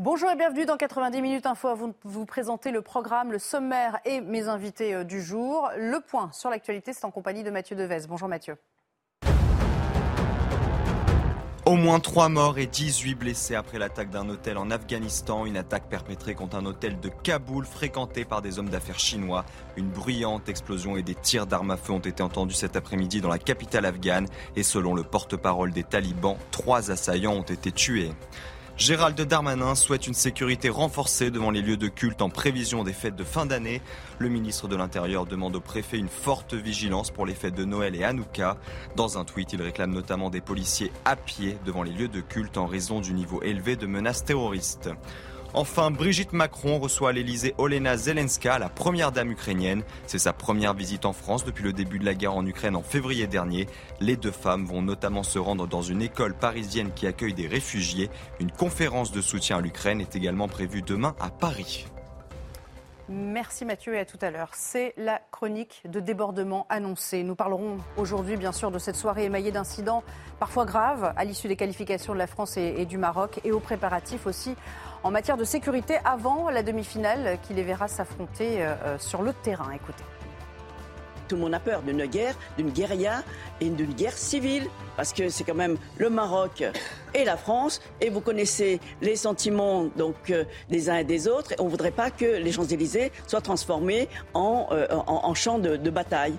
Bonjour et bienvenue dans 90 minutes info. Vous vous présenter le programme, le sommaire et mes invités euh, du jour. Le point sur l'actualité, c'est en compagnie de Mathieu Devez. Bonjour Mathieu. Au moins 3 morts et 18 blessés après l'attaque d'un hôtel en Afghanistan. Une attaque perpétrée contre un hôtel de Kaboul fréquenté par des hommes d'affaires chinois. Une bruyante explosion et des tirs d'armes à feu ont été entendus cet après-midi dans la capitale afghane. Et selon le porte-parole des talibans, trois assaillants ont été tués. Gérald Darmanin souhaite une sécurité renforcée devant les lieux de culte en prévision des fêtes de fin d'année. Le ministre de l'Intérieur demande au préfet une forte vigilance pour les fêtes de Noël et Hanouka. Dans un tweet, il réclame notamment des policiers à pied devant les lieux de culte en raison du niveau élevé de menaces terroristes. Enfin, Brigitte Macron reçoit à l'Elysée Olena Zelenska, la première dame ukrainienne. C'est sa première visite en France depuis le début de la guerre en Ukraine en février dernier. Les deux femmes vont notamment se rendre dans une école parisienne qui accueille des réfugiés. Une conférence de soutien à l'Ukraine est également prévue demain à Paris. Merci Mathieu et à tout à l'heure. C'est la chronique de débordement annoncée. Nous parlerons aujourd'hui bien sûr de cette soirée émaillée d'incidents parfois graves à l'issue des qualifications de la France et, du Maroc et aux préparatifs aussi en matière de sécurité avant la demi-finale qui les verra s'affronter euh, euh, sur le terrain. Écoutez. Tout le monde a peur d'une guerre, d'une guérilla et d'une guerre civile, parce que c'est quand même le Maroc et la France, et vous connaissez les sentiments euh, des uns et des autres. Et on ne voudrait pas que les Champs-Élysées soient transformés en, en, champ de, de bataille.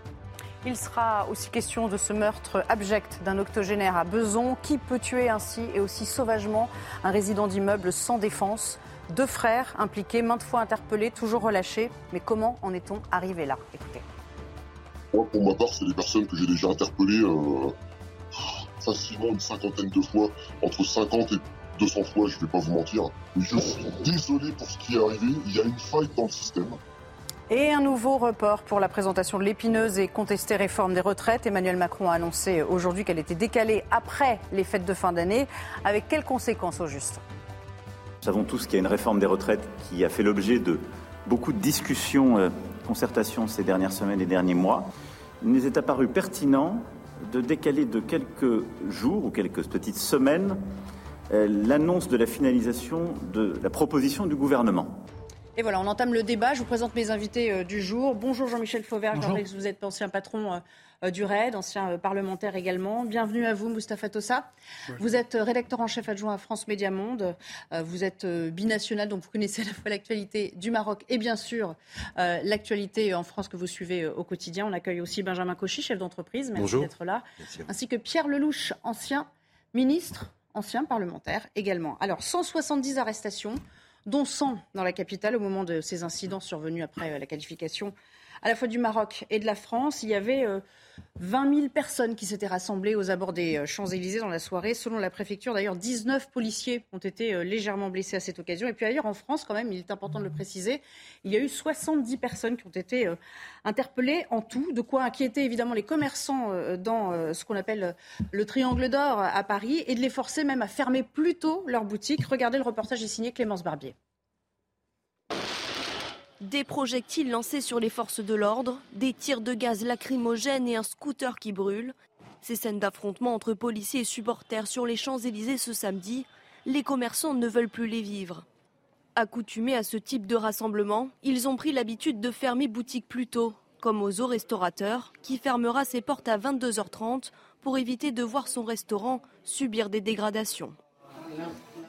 Il sera aussi question de ce meurtre abject d'un octogénaire à Beson. Qui peut tuer ainsi et aussi sauvagement un résident d'immeuble sans défense? Deux frères impliqués, maintes fois interpellés, toujours relâchés. Mais comment en est-on arrivé là? Écoutez. Moi, pour ma part, c'est des personnes que j'ai déjà interpellées euh, facilement une cinquantaine de fois, entre 50 et 200 fois, je ne vais pas vous mentir. je suis désolé pour ce qui est arrivé. Il y a une faille dans le système. Et un nouveau report pour la présentation de l'épineuse et contestée réforme des retraites. Emmanuel Macron a annoncé aujourd'hui qu'elle était décalée après les fêtes de fin d'année. Avec quelles conséquences au juste? Nous savons tous qu'il y a une réforme des retraites qui a fait l'objet de beaucoup de discussions, euh, concertations ces dernières semaines et derniers mois. Il nous est apparu pertinent de décaler de quelques jours ou quelques petites semaines euh, l'annonce de la finalisation de la proposition du gouvernement. Et voilà, on entame le débat. Je vous présente mes invités euh, du jour. Bonjour Jean-Michel Fauvert, je vous êtes ancien patron euh, euh, du RAID, ancien parlementaire également. Bienvenue à vous, Moustapha Tossa. Vous êtes rédacteur en chef adjoint à France Média Monde. Vous êtes binational, donc vous connaissez à la fois l'actualité du Maroc et bien sûr l'actualité en France que vous suivez au quotidien. On accueille aussi Benjamin Cauchy, chef d'entreprise. Merci d'être là. Ainsi que Pierre Lelouch, ancien ministre, ancien parlementaire également. Alors, 170 arrestations dont 100 dans la capitale au moment de ces incidents survenus après euh, la qualification à la fois du Maroc et de la France. Il y avait 20 euh, 000 personnes qui s'étaient rassemblées aux abords des euh, Champs-Élysées dans la soirée. Selon la préfecture, d'ailleurs, 19 policiers ont été euh, légèrement blessés à cette occasion. Et puis ailleurs, en France, quand même, il est important de le préciser, il y a eu 70 personnes qui ont été interpellées en tout, de quoi inquiéter évidemment les commerçants dans ce qu'on appelle le triangle d'or à Paris et de les forcer même à fermer plus tôt leurs boutiques. Regardez le reportage est signé Clémence Barbier. Des projectiles lancés sur les forces de l'ordre, des tirs de gaz lacrymogènes et un scooter qui brûle. Ces scènes d'affrontement entre policiers et supporters sur les Champs-Élysées ce samedi, les commerçants ne veulent plus les vivre. Accoutumés à ce type de rassemblement, ils ont pris l'habitude de fermer boutique plus tôt, comme Ozo Restaurateur, qui fermera ses portes à 22h30 pour éviter de voir son restaurant subir des dégradations.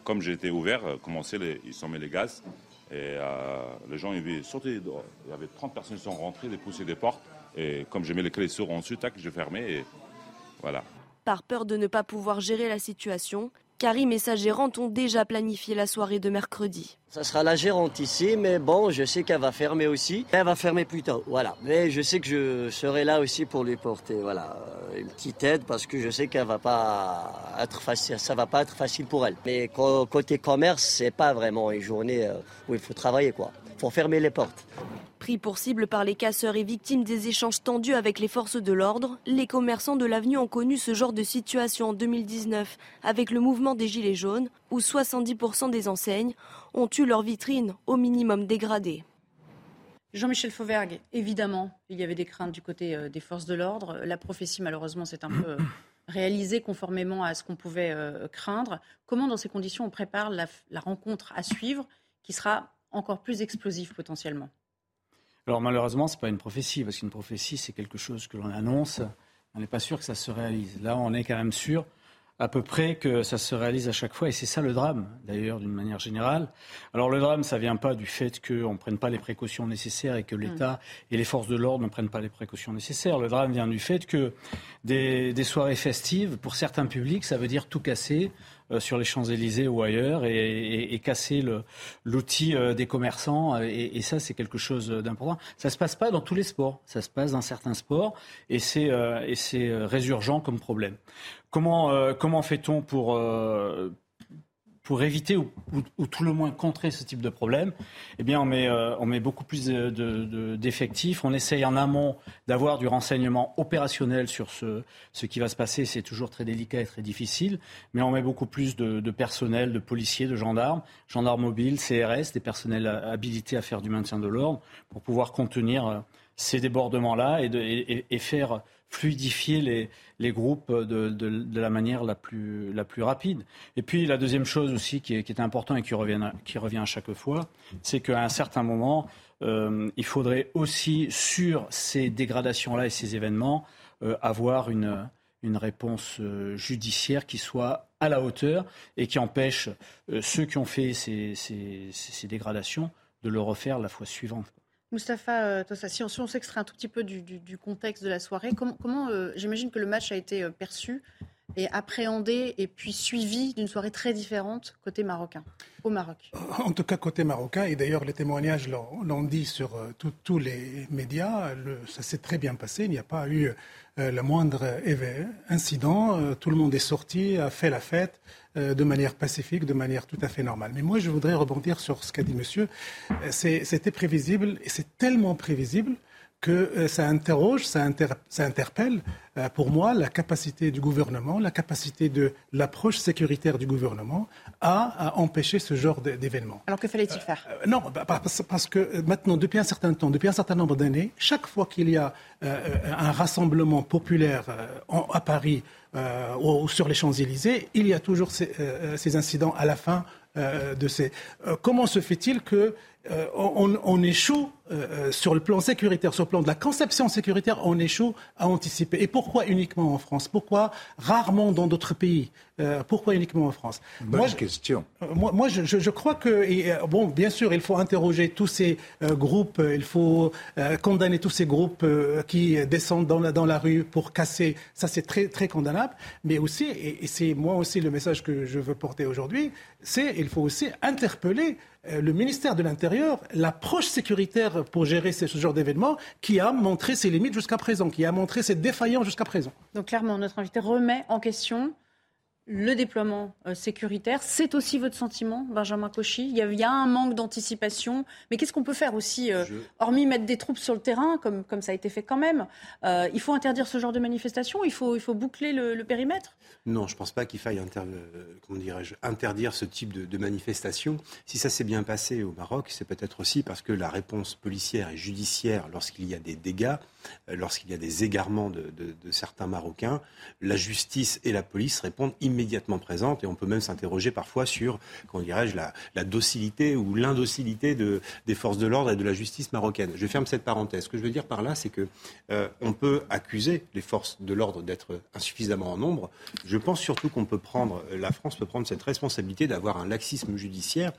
Comme j'étais ouvert, euh, commencer ils sont mis les gaz, et euh, les gens, ils sauté Il y avait 30 personnes qui sont rentrées, pousser des portes. Et comme j'ai mis les clés sur ensuite, tac, j'ai fermé et voilà. Par peur de ne pas pouvoir gérer la situation, Karim et sa gérante ont déjà planifié la soirée de mercredi. Ça sera la gérante ici, mais bon, je sais qu'elle va fermer aussi. Elle va fermer plus tôt, voilà. Mais je sais que je serai là aussi pour lui porter, voilà, une petite aide parce que je sais qu'elle va pas être facile, ça va pas être facile pour elle. Mais côté commerce, c'est pas vraiment une journée euh, où il faut travailler, quoi. Faut fermer les portes. Pris pour cible par les casseurs et victimes des échanges tendus avec les forces de l'ordre, les commerçants de l'avenue ont connu ce genre de situation en 2019 avec le mouvement des Gilets jaunes, où 70% des enseignes ont eu leur vitrine au minimum dégradée. Jean-Michel Fauvergue, évidemment, il y avait des craintes du côté euh, des forces de l'ordre. La prophétie, malheureusement, s'est un peu euh, réalisée conformément à ce qu'on pouvait euh, craindre. Comment, dans ces conditions, on prépare la rencontre à suivre qui sera encore plus explosive potentiellement? Alors malheureusement, ce n'est pas une prophétie, parce qu'une prophétie, c'est quelque chose que l'on annonce. On n'est pas sûr que ça se réalise. Là, on est quand même sûr à peu près que ça se réalise à chaque fois. Et c'est ça le drame, d'ailleurs, d'une manière générale. Alors le drame, ça ne vient pas du fait qu'on ne prenne pas les précautions nécessaires et que mm. l'État et les forces de l'ordre ne prennent pas les précautions nécessaires. Le drame vient du fait que des, des soirées festives, pour certains publics, ça veut dire tout casser, sur les Champs-Élysées ou ailleurs et, casser l'outil euh, des commerçants. Et, ça, c'est quelque chose d'important. Ça ne se passe pas dans tous les sports. Ça se passe dans certains sports et c'est euh, résurgent comme problème. Comment, comment fait-on pour, pour éviter ou, tout le moins contrer ce type de problème, eh bien, on met, euh, on met beaucoup plus d'effectifs. on essaye en amont d'avoir du renseignement opérationnel sur ce, qui va se passer. C'est toujours très délicat et très difficile. Mais on met beaucoup plus de, personnel, de policiers, de gendarmes, gendarmes mobiles, CRS, des personnels habilités à faire du maintien de l'ordre pour pouvoir contenir euh, ces débordements-là et faire fluidifier les, les groupes de, de, la manière la plus, la plus rapide. Et puis la deuxième chose aussi qui est, qui est importante et qui revient, qui revient à chaque fois, c'est qu'à un certain moment, euh, il faudrait aussi sur ces dégradations-là et ces événements euh, avoir une, une réponse euh, judiciaire qui soit à la hauteur et qui empêche ceux qui ont fait ces, ces, ces dégradations de le refaire la fois suivante. Moustapha euh, Tossa, si on, s'extrait un tout petit peu du, contexte de la soirée, comment, euh, j'imagine que le match a été euh, perçu et appréhendé et puis suivi d'une soirée très différente côté marocain, au Maroc? En tout cas, côté marocain, et d'ailleurs les témoignages l'ont dit sur tous les médias, ça s'est très bien passé, il n'y a pas eu le moindre incident, tout le monde est sorti, a fait la fête, euh, de manière pacifique, de manière tout à fait normale. Mais moi, je voudrais rebondir sur ce qu'a dit monsieur. Euh, c'était prévisible et c'est tellement prévisible que euh, ça interroge, ça, interpelle pour moi la capacité du gouvernement, la capacité de l'approche sécuritaire du gouvernement à, empêcher ce genre d'événements. Alors que fallait-il faire? Non, bah, parce, que maintenant, depuis un certain temps, depuis un certain nombre d'années, chaque fois qu'il y a un rassemblement populaire à Paris, euh, ou sur les Champs-Élysées, il y a toujours ces, euh, ces incidents à la fin euh, de ces. comment se fait-il que on, on, échoue sur le plan sécuritaire, sur le plan de la conception sécuritaire, on échoue à anticiper. Et pourquoi uniquement en France? Pourquoi rarement dans d'autres pays? Pourquoi uniquement en France? Bonne moi, question. moi, moi je, je, crois que, et, bon, bien sûr, il faut interroger tous ces groupes, il faut condamner tous ces groupes qui descendent dans la, dans la rue pour casser. Ça, c'est très, très condamnable. Mais aussi, et, c'est moi aussi le message que je veux porter aujourd'hui, c'est il faut aussi interpeller euh, le ministère de l'Intérieur, l'approche sécuritaire pour gérer ce, genre d'événements, qui a montré ses limites jusqu'à présent, qui a montré ses défaillances jusqu'à présent. Donc clairement, notre invité remet en question le déploiement euh, sécuritaire. C'est aussi votre sentiment, Benjamin Cauchy? Il y, a, un manque d'anticipation. Mais qu'est-ce qu'on peut faire aussi, euh, hormis mettre des troupes sur le terrain, comme, comme ça a été fait quand même? Euh, Il faut interdire ce genre de manifestation? Il faut, il faut boucler le, périmètre? Non, je ne pense pas qu'il faille interdire ce type de, de manifestation. Si ça s'est bien passé au Maroc, c'est peut-être aussi parce que la réponse policière et judiciaire lorsqu'il y a des dégâts lorsqu'il y a des égarements de, certains Marocains, la justice et la police répondent immédiatement présentes et on peut même s'interroger parfois sur, comment dirais-je, la, docilité ou l'indocilité de, des forces de l'ordre et de la justice marocaine. Je ferme cette parenthèse. Ce que je veux dire par là, c'est que euh, on peut accuser les forces de l'ordre d'être insuffisamment en nombre. Je pense surtout qu'on peut prendre, la France peut prendre cette responsabilité d'avoir un laxisme judiciaire.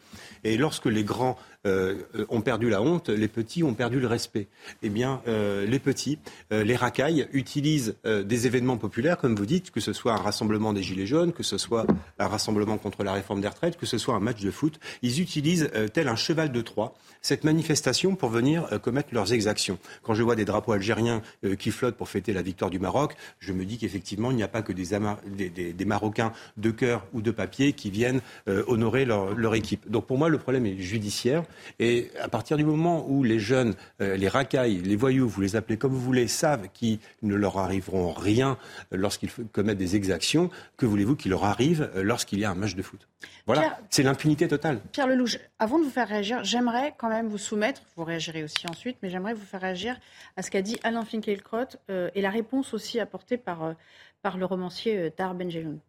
Et lorsque les grands euh, ont perdu la honte, les petits ont perdu le respect. Eh bien, les petits, euh, les racailles utilisent euh, des événements populaires, comme vous dites, que ce soit un rassemblement des Gilets jaunes, que ce soit un rassemblement contre la réforme des retraites, que ce soit un match de foot. Ils utilisent, euh, tel un cheval de Troie, cette manifestation pour venir euh, commettre leurs exactions. Quand je vois des drapeaux algériens euh, qui flottent pour fêter la victoire du Maroc, je me dis qu'effectivement, il n'y a pas que des, Marocains de cœur ou de papier qui viennent honorer leur, équipe. Donc pour moi, le problème est judiciaire. Et à partir du moment où les jeunes, les racailles, les voyous, vous les appelez comme vous voulez, savent qu'ils ne leur arriveront rien lorsqu'ils commettent des exactions, que voulez-vous qu'il leur arrive lorsqu'il y a un match de foot? Voilà, c'est l'impunité totale. Pierre Lelouch, avant de vous faire réagir, j'aimerais quand même vous soumettre, vous réagirez aussi ensuite, mais j'aimerais vous faire réagir à ce qu'a dit Alain Finkielkraut euh, et la réponse aussi apportée par, euh, par le romancier euh, Tar Benjeloun.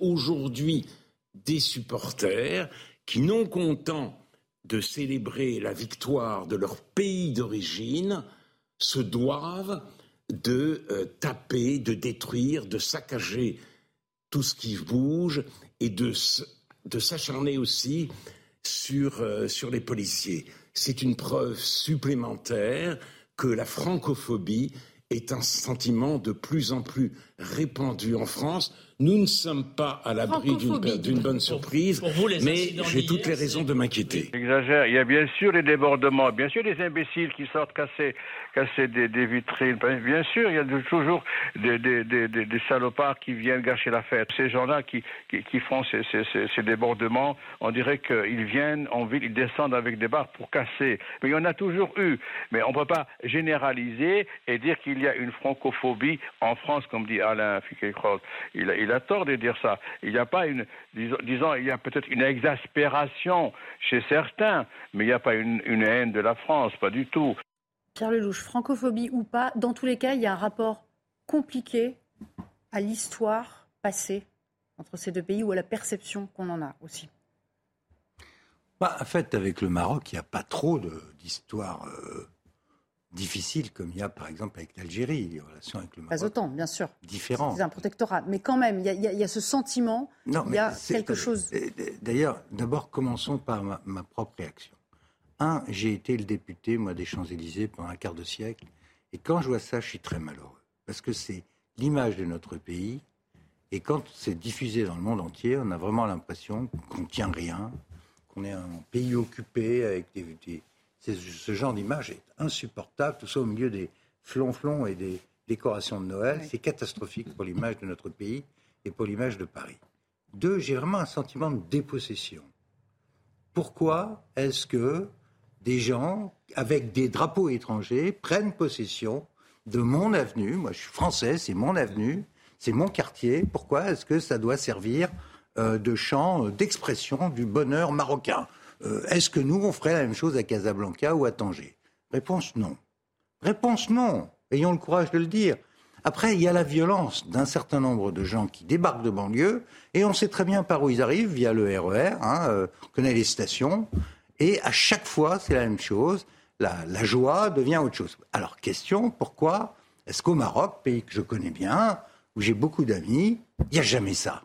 Aujourd'hui, des supporters qui, non contents de célébrer la victoire de leur pays d'origine, se doivent de taper, de détruire, de saccager tout ce qui bouge et de, de s'acharner aussi sur, euh, sur les policiers. C'est une preuve supplémentaire que la francophobie est un sentiment de plus en plus répandu en France. Nous ne sommes pas à l'abri d'une bonne surprise, mais j'ai toutes les raisons de m'inquiéter. Exagère. Il y a bien sûr les débordements, bien sûr les imbéciles qui sortent casser, casser des, vitrines. Bien sûr, il y a toujours des, des, des, salopards qui viennent gâcher la fête. Ces gens-là qui, qui, font ces, ces, ces, débordements, on dirait qu'ils viennent en ville, ils descendent avec des barres pour casser. Mais il y en a toujours eu. Mais on ne peut pas généraliser et dire qu'il y a une francophobie en France, comme dit Alain Fickelkraut. Il, il a tort de dire ça. Il n'y a pas une, disons, il y a peut-être une exaspération chez certains, mais il n'y a pas une, haine de la France, pas du tout. Pierre Lelouch, francophobie ou pas, dans tous les cas, il y a un rapport compliqué à l'histoire passée entre ces deux pays ou à la perception qu'on en a aussi. Bah, en fait, avec le Maroc, il n'y a pas trop d'histoire euh, difficile comme il y a par exemple avec l'Algérie, les relations avec le Maroc. Pas autant, bien sûr. Différent. C'est un protectorat. Mais quand même, il y, a, ce sentiment, non, il y a quelque chose. D'ailleurs, d'abord, commençons par ma, propre réaction. Un, j'ai été le député, moi, des Champs-Élysées pendant un quart de siècle. Et quand je vois ça, je suis très malheureux. Parce que c'est l'image de notre pays. Et quand c'est diffusé dans le monde entier, on a vraiment l'impression qu'on ne tient rien, qu'on est un pays occupé avec des ce genre d'image est insupportable, tout ça au milieu des flonflons et des décorations de Noël. C'est catastrophique pour l'image de notre pays et pour l'image de Paris. Deux, j'ai vraiment un sentiment de dépossession. Pourquoi est-ce que des gens avec des drapeaux étrangers prennent possession de mon avenue? Moi, je suis français, c'est mon avenue, c'est mon quartier. Pourquoi est-ce que ça doit servir euh, de champ d'expression du bonheur marocain? Euh, est-ce que nous, on ferait la même chose à Casablanca ou à Tanger? Réponse non. Réponse non. Ayons le courage de le dire. Après, il y a la violence d'un certain nombre de gens qui débarquent de banlieue, et on sait très bien par où ils arrivent, via le RER, e hein, euh, on connaît les stations, et à chaque fois, c'est la même chose, la, la, joie devient autre chose. Alors, question, pourquoi est-ce qu'au Maroc, pays que je connais bien, où j'ai beaucoup d'amis, il n'y a jamais ça?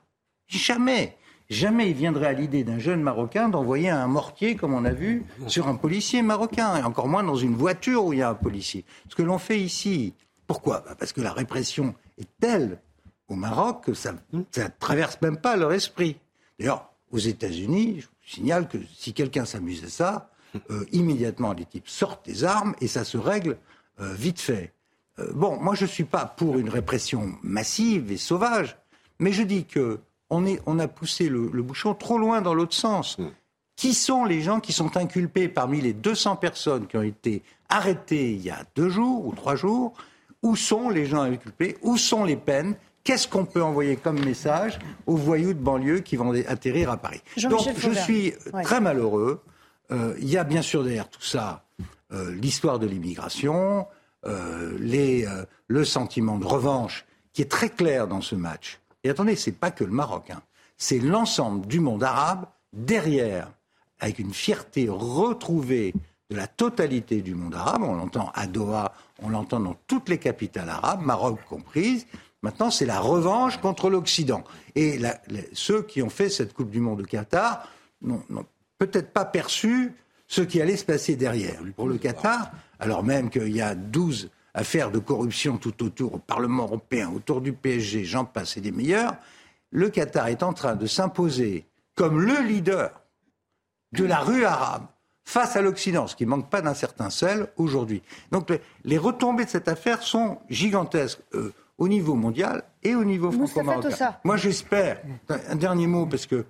Jamais Jamais il viendrait à l'idée d'un jeune Marocain d'envoyer un mortier, comme on a vu, sur un policier marocain, et encore moins dans une voiture où il y a un policier. Ce que l'on fait ici, pourquoi? Bah, Parce que la répression est telle au Maroc que ça ne traverse même pas leur esprit. D'ailleurs, aux États-Unis, je vous signale que si quelqu'un s'amuse à ça, euh, immédiatement les types sortent des armes et ça se règle euh, vite fait. Euh, bon, moi je ne suis pas pour une répression massive et sauvage, mais je dis que on, a poussé le, bouchon trop loin dans l'autre sens. Mm. Qui sont les gens qui sont inculpés parmi les 200 personnes qui ont été arrêtées il y a deux jours ou trois jours? Où sont les gens inculpés? Où sont les peines? Qu'est-ce qu'on peut envoyer comme message aux voyous de banlieue qui vont atterrir à Paris? Donc je suis très malheureux. Euh, il y a bien sûr derrière tout ça euh, l'histoire de l'immigration, euh, le sentiment de revanche qui est très clair dans ce match. Et attendez, c'est pas que le Maroc, hein. c'est l'ensemble du monde arabe derrière, avec une fierté retrouvée de la totalité du monde arabe. On l'entend à Doha, on l'entend dans toutes les capitales arabes, Maroc comprise. Maintenant, c'est la revanche contre l'Occident. Et ceux qui ont fait cette Coupe du Monde au Qatar n'ont peut-être pas perçu ce qui allait se passer derrière. Pour le Qatar, alors même qu'il y a 12 affaires de corruption tout autour, au Parlement européen, autour du PSG, j'en passe et des meilleurs, le Qatar est en train de s'imposer comme le leader de la rue arabe face à l'Occident, ce qui ne manque pas d'un certain sel aujourd'hui. Donc les retombées de cette affaire sont gigantesques euh, au niveau mondial et au niveau franco-marocain. Moi j'espère, un dernier mot, parce que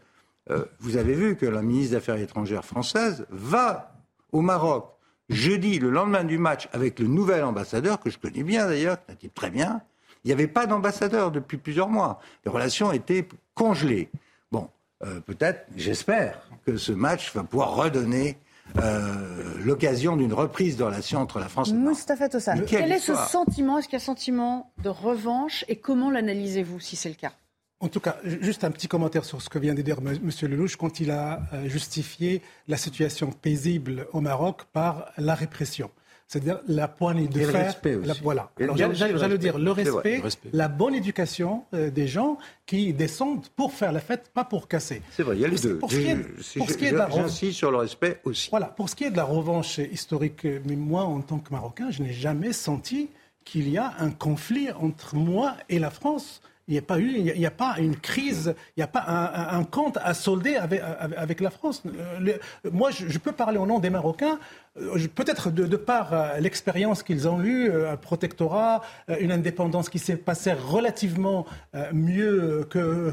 euh, vous avez vu que la ministre des Affaires étrangères française va au Maroc jeudi, le lendemain du match, avec le nouvel ambassadeur, que je connais bien d'ailleurs, qui un type très bien. Il n'y avait pas d'ambassadeur depuis plusieurs mois. Les relations étaient congelées. Bon, euh, peut-être, j'espère, que ce match va pouvoir redonner euh, l'occasion d'une reprise de relations entre la France et. Moustapha Tossa, quel est ce sentiment? Est-ce qu'il y a un sentiment de revanche? Et comment l'analysez-vous si c'est le cas? En tout cas, juste un petit commentaire sur ce que vient de dire M. Lelouch quand il a euh, justifié la situation paisible au Maroc par la répression. C'est-à-dire la poignée de et fer. Le respect aussi. voilà. J'allais dire le respect, la bonne éducation euh, des gens qui descendent pour faire la fête, pas pour casser. C'est vrai, il y a les deux. Pour ce qui est, de la J'insiste sur le respect aussi. Voilà, pour ce qui est de la revanche historique, mais moi, en tant que Marocain, je n'ai jamais senti qu'il y a un conflit entre moi et la France. Il n'y a pas eu, il n'y a, pas une crise, il n'y a pas un, compte à solder avec, la France. Euh, moi, je, peux parler au nom des Marocains. Euh, peut-être de, par euh, l'expérience qu'ils ont eue, un protectorat, une indépendance qui s'est passée relativement mieux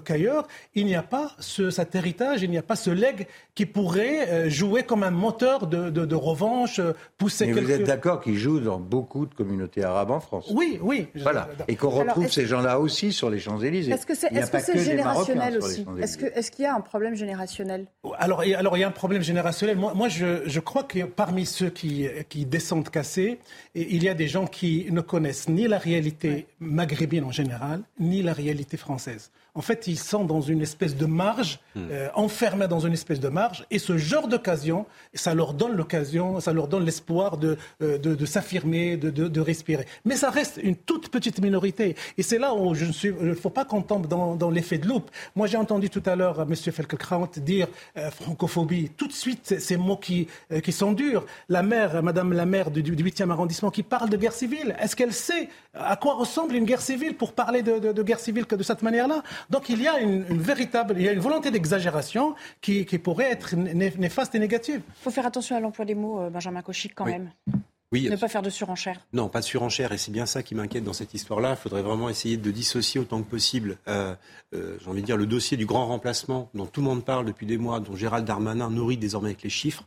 qu'ailleurs, il n'y a pas ce, cet héritage, il n'y a pas ce leg qui pourrait jouer comme un moteur de, revanche, pousser. Mais vous êtes d'accord qu'il joue dans beaucoup de communautés arabes en France? Oui, oui. Voilà. Et qu'on retrouve ces gens-là aussi sur les Champs-Élysées. Est-ce que c'est générationnel aussi Est-ce qu'il y a un problème générationnel? Alors, alors, il y a un problème générationnel. Moi, moi je, je crois que parmi ceux qui, qui descendent cassés, il y a des gens qui ne connaissent ni la réalité maghrébine en général, ni la réalité française en fait, ils sont dans une espèce de marge, hmm. euh, enfermés dans une espèce de marge, et ce genre d'occasion, ça leur donne l'occasion, ça leur donne l'espoir de, euh, de, s'affirmer, de, de, respirer. Mais ça reste une toute petite minorité, et c'est là où je ne suis, il ne faut pas qu'on tombe dans, dans l'effet de loupe. Moi, j'ai entendu tout à l'heure M. Felkelkraut dire euh, francophobie. Tout de suite, ces mots qui, qui sont durs. La maire, Madame la maire du, du 8e arrondissement, qui parle de guerre civile, est-ce qu'elle sait à quoi ressemble une guerre civile pour parler de, de guerre civile que de cette manière-là? Donc il y a une, véritable, il y a une volonté d'exagération qui, pourrait être néfaste et négative. Il faut faire attention à l'emploi des mots, euh, Benjamin Cauchy, quand même. Oui, ne pas faire de surenchère. Non, pas de surenchère. Et c'est bien ça qui m'inquiète dans cette histoire-là. Il faudrait vraiment essayer de dissocier autant que possible, euh, euh, j'ai envie de dire, le dossier du grand remplacement dont tout le monde parle depuis des mois, dont Gérald Darmanin nourrit désormais avec les chiffres,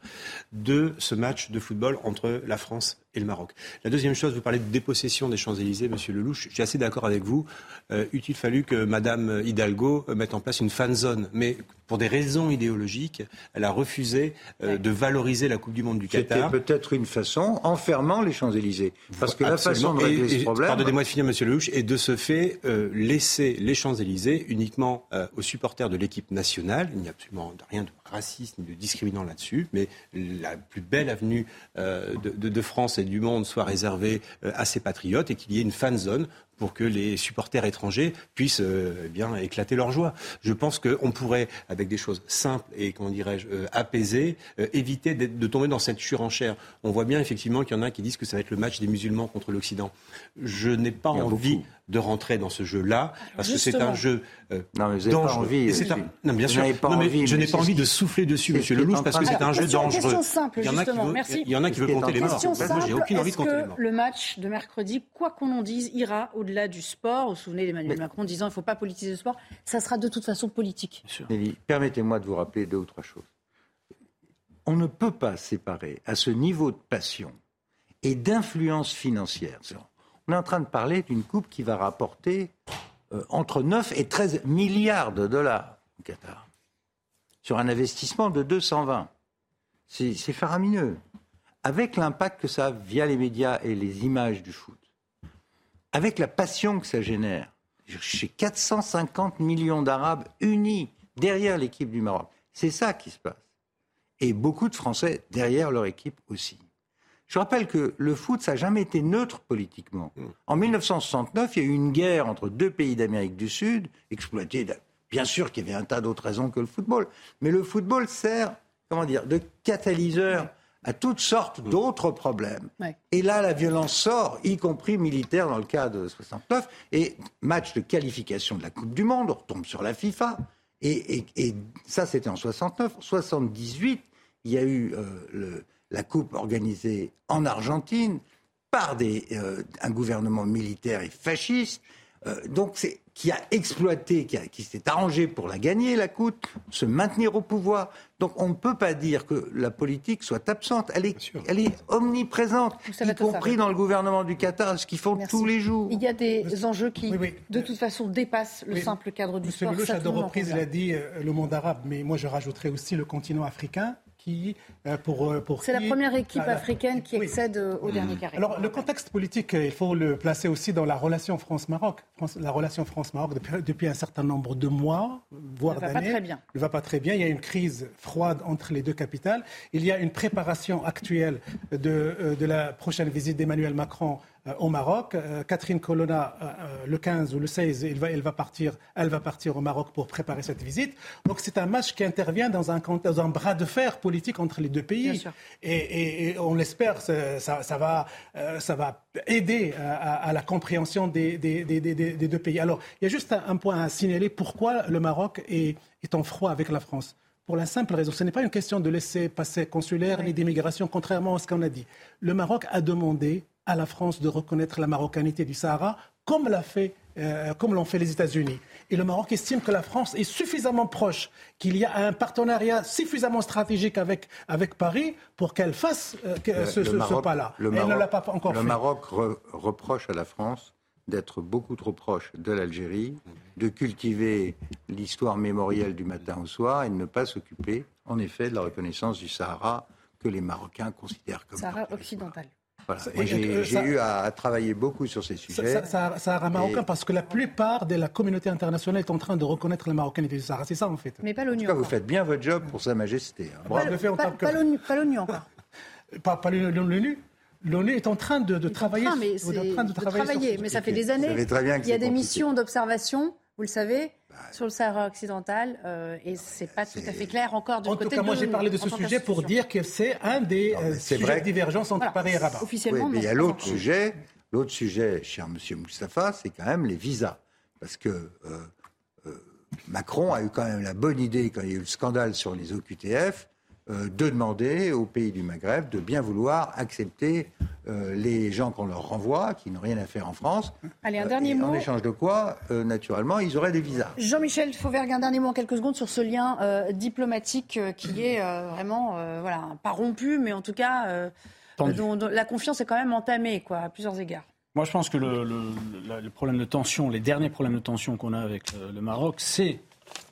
de ce match de football entre la France et le Maroc. La deuxième chose, vous parlez de dépossession des Champs-Élysées, Monsieur Lelouch. Je suis assez d'accord avec vous. Euh, eût-il fallu que Madame Hidalgo mette en place une fan zone, mais pour des raisons idéologiques, elle a refusé euh, de valoriser la Coupe du Monde du Qatar. C'était peut-être une façon, en fermant les Champs-Élysées. Parce que la façon de régler ce problème. Pardonnez-moi de finir, Monsieur Lelouch, et de ce fait, euh, laisser les Champs-Élysées uniquement euh, aux supporters de l'équipe nationale. Il n'y a absolument rien de raciste ni de discriminant là-dessus, mais la plus belle avenue de, de, de, France et du monde soit réservée à ses patriotes et qu'il y ait une fan zone pour que les supporters étrangers puissent euh, eh bien éclater leur joie. Je pense qu'on pourrait, avec des choses simples et comment dirais-je euh, apaisées, euh, éviter de tomber dans cette surenchère. On voit bien effectivement qu'il y en a qui disent que ça va être le match des musulmans contre l'Occident. Je n'ai pas envie de rentrer dans ce jeu-là parce que c'est un jeu non, mais dangereux. Pas envie, Non, bien sûr. Pas mais je n'ai pas envie de souffler dessus, Monsieur Lelouch, parce que c'est un jeu dangereux. Simple, il y en a qui veulent, il y en a qui veulent compter les morts. Moi, j'ai aucune envie de compter les morts. Le match de mercredi, quoi qu'on en dise, ira au au-delà du sport. Vous vous souvenez d'Emmanuel Macron disant qu'il ne faut pas politiser le sport. Ça sera de toute façon politique. Permettez-moi de vous rappeler deux ou trois choses. On ne peut pas séparer à ce niveau de passion et d'influence financière. On est en train de parler d'une coupe qui va rapporter euh, entre 9 et 13 milliards de dollars au Qatar, sur un investissement de 220. C'est faramineux. Avec l'impact que ça a via les médias et les images du foot avec la passion que ça génère, chez 450 millions d'Arabes unis derrière l'équipe du Maroc. C'est ça qui se passe. Et beaucoup de Français derrière leur équipe aussi. Je rappelle que le foot, ça n'a jamais été neutre politiquement. Mm. En 1969, il y a eu une guerre entre deux pays d'Amérique du Sud, exploitée, bien sûr qu'il y avait un tas d'autres raisons que le football, mais le football sert, comment dire, de catalyseur à toutes sortes d'autres problèmes. Et là, la violence sort, y compris militaire dans le cas de 69. Et match de qualification de la Coupe du Monde, on retombe sur la FIFA. Et, ça, c'était en 69. En 78, il y a eu euh, la Coupe organisée en Argentine par euh, un gouvernement militaire et fasciste. Euh, donc, c'est qui a exploité, qui, s'est arrangé pour la gagner, la coûte, se maintenir au pouvoir. Donc on ne peut pas dire que la politique soit absente. Elle est, elle est omniprésente, y compris dans le gouvernement du Qatar, ce qu'ils font tous les jours. Il y a des enjeux qui, de toute façon, dépassent le simple cadre du sport. M. à deux reprises, il a dit euh, le monde arabe, mais moi je rajouterais aussi le continent africain euh, pour, euh, pour C'est la première équipe africaine qui accède euh, au dernier carré. Alors, le contexte politique, il faut le placer aussi dans la relation France-Maroc. la relation France-Maroc, depuis, un certain nombre de mois, voire d'années, ne va pas très bien. Ne va pas très bien. Il y a une crise froide entre les deux capitales. Il y a une préparation actuelle de, de la prochaine visite d'Emmanuel Macron au Maroc. Euh, Catherine Colonna, euh, le 15 ou le 16, elle va, elle va, partir, elle va partir au Maroc pour préparer cette visite. Donc c'est un match qui intervient dans un, dans un bras de fer politique entre les deux pays. Et, on l'espère, ça, ça, va, ça va aider à, la compréhension des, des, des, des, deux pays. Alors, il y a juste un, point à signaler. Pourquoi le Maroc est, est en froid avec la France? Pour la simple raison, ce n'est pas une question de laisser passer consulaire ni d'immigration, contrairement à ce qu'on a dit. Le Maroc a demandé à la France de reconnaître la marocanité du Sahara, comme l'a fait euh, comme l'ont fait les États-Unis. Et le Maroc estime que la France est suffisamment proche, qu'il y a un partenariat suffisamment stratégique avec, avec Paris pour qu'elle fasse euh, ce, pas-là. Le Maroc, ne l'a pas encore le Maroc reproche à la France d'être beaucoup trop proche de l'Algérie, de cultiver l'histoire mémorielle du matin au soir et de ne pas s'occuper, en effet, de la reconnaissance du Sahara que les Marocains considèrent comme... Sahara occidental. J'ai eu à, travailler beaucoup sur ces sujets. Ça, ça, marocain parce que la plupart de la communauté internationale est en train de reconnaître la marocanité du Sahara. C'est ça en fait. Mais pas l'ONU. En vous faites bien votre job pour Sa Majesté. Hein. Pas, pas, l'ONU encore. pas, pas l'ONU. L'ONU est en train de, travailler. mais de, train de travailler, mais ça fait des années. Il y a des missions d'observation, vous le savez, sur le Sahara occidental euh, et c'est pas tout à fait clair encore du en tout cas, moi j'ai parlé de ce sujet pour dire que c'est un des euh, sujets de divergence entre Paris et Rabat. Officiellement, mais il y a l'autre sujet, l'autre sujet, cher Monsieur Moustapha, c'est quand même les visas, parce que euh, Macron a eu quand même la bonne idée quand il y a eu le scandale sur les OQTF euh, de demander aux pays du Maghreb de bien vouloir accepter euh, les gens qu'on leur renvoie, qui n'ont rien à faire en France. Allez, un euh, dernier mot. En échange de quoi, naturellement, ils auraient des visas. Jean-Michel Fauvergue, un dernier mot en quelques secondes sur ce lien diplomatique qui est vraiment, voilà, pas rompu, mais en tout cas, dont, la confiance est quand même entamée, quoi, à plusieurs égards. Moi, je pense que le, problème de tension, les derniers problèmes de tension qu'on a avec le Maroc, c'est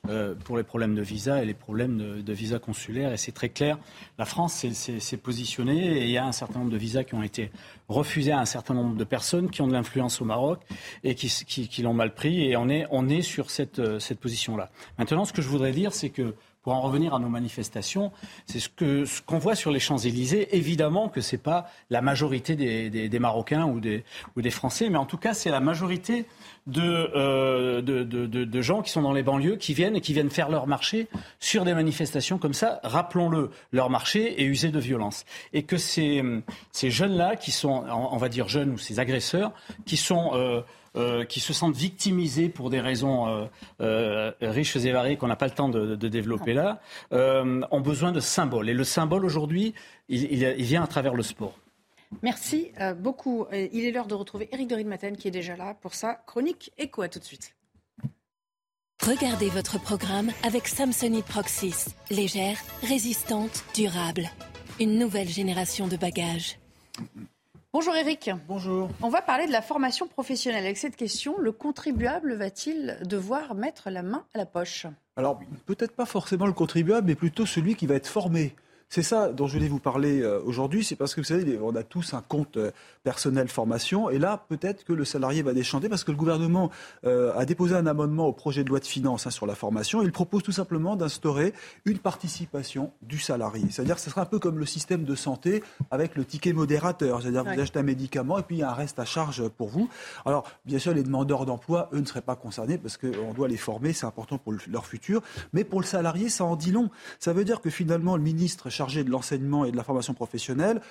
euh, pour les problèmes de visa et les problèmes de, visa consulaire. Et c'est très clair, la France s'est positionnée et il y a un certain nombre de visas qui ont été refusés à un certain nombre de personnes qui ont de l'influence au Maroc et qui, l'ont mal pris. Et on est, on est sur cette, euh, cette position-là. Maintenant, ce que je voudrais dire, c'est que pour en revenir à nos manifestations, c'est ce qu'on ce voit sur les Champs-Élysées. Évidemment que ce n'est pas la majorité des, des, des Marocains ou des, ou des, Français, mais en tout cas, c'est la majorité euh, de, de, de, de, gens qui sont dans les banlieues, qui viennent et qui viennent faire leur marché sur des manifestations comme ça, rappelons-le, leur marché est usé de violence. Et que ces, ces jeunes-là, qui sont, on va dire jeunes ou ces agresseurs, qui sont... Euh, euh, qui se sentent victimisés pour des raisons euh, euh, riches et variées qu'on n'a pas le temps de, développer là, ont besoin de symboles. Et le symbole aujourd'hui, il, il, vient à travers le sport. Merci beaucoup. Il est l'heure de retrouver Eric de Ridmaten qui est déjà là pour sa chronique écho. À tout de suite. Regardez votre programme avec Samsonite Proxys. Légère, résistante, durable. Une nouvelle génération de bagages. Bonjour Eric. Bonjour. On va parler de la formation professionnelle. Avec cette question, le contribuable va-t-il devoir mettre la main à la poche? Alors, peut-être pas forcément le contribuable, mais plutôt celui qui va être formé. C'est ça dont je voulais vous parler euh, aujourd'hui, c'est parce que vous savez, on a tous un compte euh, personnel formation, et là, peut-être que le salarié va déchanter parce que le gouvernement euh, a déposé un amendement au projet de loi de finances hein, sur la formation. Il propose tout simplement d'instaurer une participation du salarié. C'est-à-dire que ce sera un peu comme le système de santé avec le ticket modérateur. C'est-à-dire que vous achetez un médicament et puis il y a un reste à charge pour vous. Alors, bien sûr, les demandeurs d'emploi, eux, ne seraient pas concernés parce qu'on doit les former, c'est important pour leur futur. Mais pour le salarié, ça en dit long. Ça veut dire que finalement, le ministre chargé de l'enseignement et de la formation professionnelle,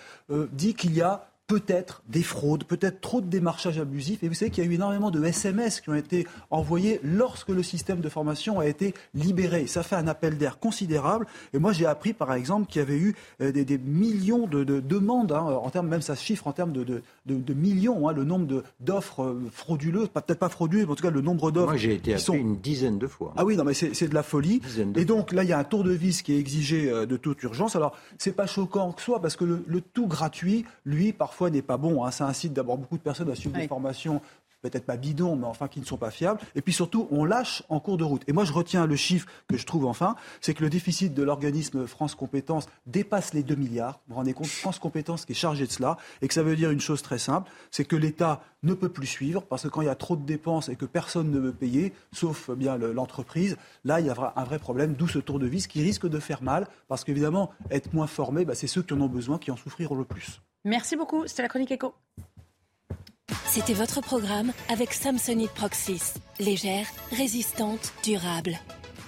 dit qu'il y a peut-être des fraudes, peut-être trop de démarchage abusif. Et vous savez qu'il y a eu énormément de SMS qui ont été envoyés lorsque le système de formation a été libéré. Ça fait un appel d'air considérable. Et moi, j'ai appris, par exemple, qu'il y avait eu euh, des, millions de, demandes, hein, en termes, même ça se chiffre en termes de, de, millions, hein, le nombre d'offres euh, frauduleuses, peut-être pas frauduleuses, mais en tout cas le nombre d'offres. Moi, j'ai été appelé sont... une dizaine de fois. Ah oui, non, mais c'est de la folie. Et donc là, il y a un tour de vis qui est exigé euh, de toute urgence. Alors, c'est pas choquant que soit, parce que le, le tout gratuit, lui, parfois, n'est pas bon. Hein. Ça incite d'abord beaucoup de personnes à suivre des formations peut-être pas bidons, mais enfin qui ne sont pas fiables. Et puis surtout, on lâche en cours de route. Et moi, je retiens le chiffre que je trouve enfin, c'est que le déficit de l'organisme France Compétences dépasse les 2 milliards. Vous vous rendez compte, France Compétences qui est chargée de cela, et que ça veut dire une chose très simple, c'est que l'État ne peut plus suivre, parce que quand il y a trop de dépenses et que personne ne veut payer, sauf bien l'entreprise, là, il y a un vrai problème, d'où ce tour de vis qui risque de faire mal, parce qu'évidemment, être moins formé, bah, c'est ceux qui en ont besoin qui en souffriront le plus. Merci beaucoup. C'était la chronique éco. C'était votre programme avec Samsonite Proxys. Légère, résistante, durable.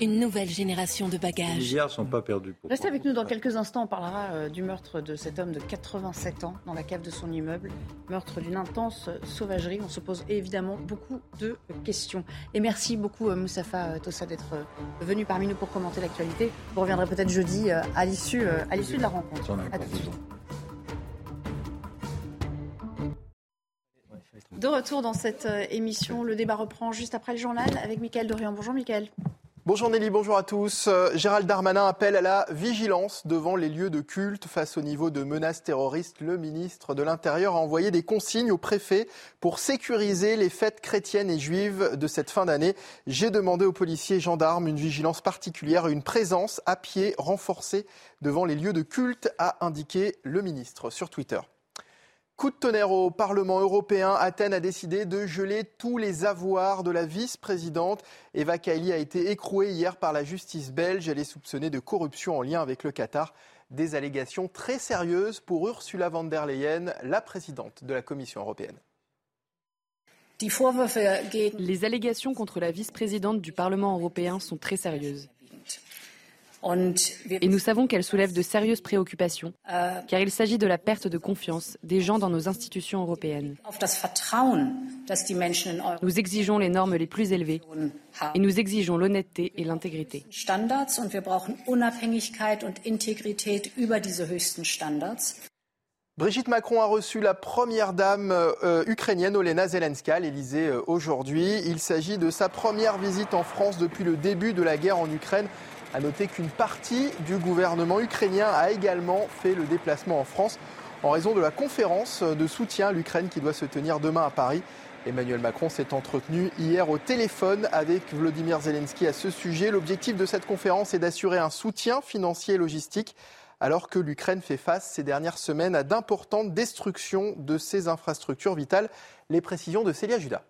Une nouvelle génération de bagages. Les milliards sont pas perdus. Restez avec nous dans quelques instants. On parlera euh, du meurtre de cet homme de 87 ans dans la cave de son immeuble. Meurtre d'une intense sauvagerie. On se pose évidemment beaucoup de questions. Et merci beaucoup, euh, Moussafa Tossa, d'être euh, venu parmi nous pour commenter l'actualité. Vous reviendrez peut-être jeudi à l'issue de la rencontre. À tout de suite. De retour dans cette euh, émission, le débat reprend juste après le journal avec Mickaël Dorian. Bonjour Mickaël. Bonjour Nelly, bonjour à tous. Euh, Gérald Darmanin appelle à la vigilance devant les lieux de culte face au niveau de menaces terroristes. Le ministre de l'Intérieur a envoyé des consignes au préfet pour sécuriser les fêtes chrétiennes et juives de cette fin d'année. J'ai demandé aux policiers et gendarmes une vigilance particulière une présence à pied renforcée devant les lieux de culte, a indiqué le ministre sur Twitter. Coup de tonnerre au Parlement européen. Athènes a décidé de geler tous les avoirs de la vice-présidente. Eva Kaili a été écrouée hier par la justice belge. Elle est soupçonnée de corruption en lien avec le Qatar. Des allégations très sérieuses pour Ursula von der Leyen, la présidente de la Commission européenne. Les allégations contre la vice-présidente du Parlement européen sont très sérieuses. Et nous savons qu'elle soulève de sérieuses préoccupations, äh, car il s'agit de la perte de confiance des gens dans nos institutions européennes. Nous exigeons les normes les plus élevées et nous exigeons l'honnêteté et l'intégrité. Brigitte Macron a reçu la première dame euh, ukrainienne Olena Zelenska à l'Elysée euh, aujourd'hui. Il s'agit de sa première visite en France depuis le début de la guerre en Ukraine. A noter qu'une partie du gouvernement ukrainien a également fait le déplacement en France en raison de la conférence de soutien à l'Ukraine qui doit se tenir demain à Paris. Emmanuel Macron s'est entretenu hier au téléphone avec Vladimir Zelensky à ce sujet. L'objectif de cette conférence est d'assurer un soutien financier et logistique alors que l'Ukraine fait face ces dernières semaines à d'importantes destructions de ses infrastructures vitales. Les précisions de Célia Judas.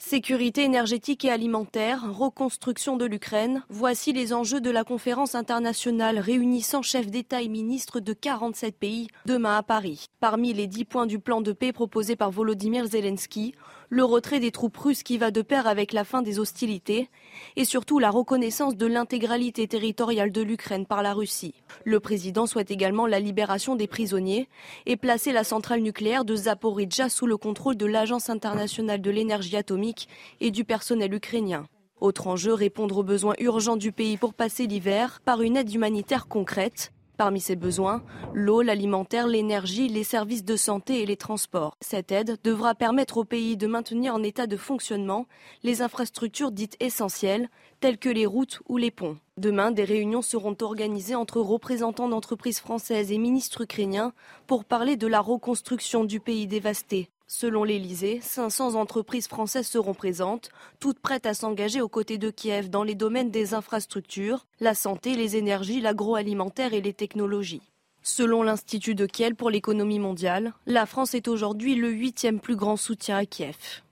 Sécurité énergétique et alimentaire, reconstruction de l'Ukraine, voici les enjeux de la conférence internationale réunissant chefs d'État et ministres de 47 pays demain à Paris. Parmi les 10 points du plan de paix proposé par Volodymyr Zelensky, le retrait des troupes russes qui va de pair avec la fin des hostilités et surtout la reconnaissance de l'intégralité territoriale de l'Ukraine par la Russie. Le président souhaite également la libération des prisonniers et placer la centrale nucléaire de Zaporizhzhia sous le contrôle de l'Agence internationale de l'énergie atomique et du personnel ukrainien. Autre enjeu, répondre aux besoins urgents du pays pour passer l'hiver par une aide humanitaire concrète Parmi ces besoins, l'eau, l'alimentaire, l'énergie, les services de santé et les transports. Cette aide devra permettre au pays de maintenir en état de fonctionnement les infrastructures dites essentielles, telles que les routes ou les ponts. Demain, des réunions seront organisées entre représentants d'entreprises françaises et ministres ukrainiens pour parler de la reconstruction du pays dévasté. Selon l'Elysée, 500 entreprises françaises seront présentes, toutes prêtes à s'engager aux côtés de Kiev dans les domaines des infrastructures, la santé, les énergies, l'agroalimentaire et les technologies. Selon l'Institut de Kiel pour l'économie mondiale, la France est aujourd'hui le huitième plus grand soutien à Kiev.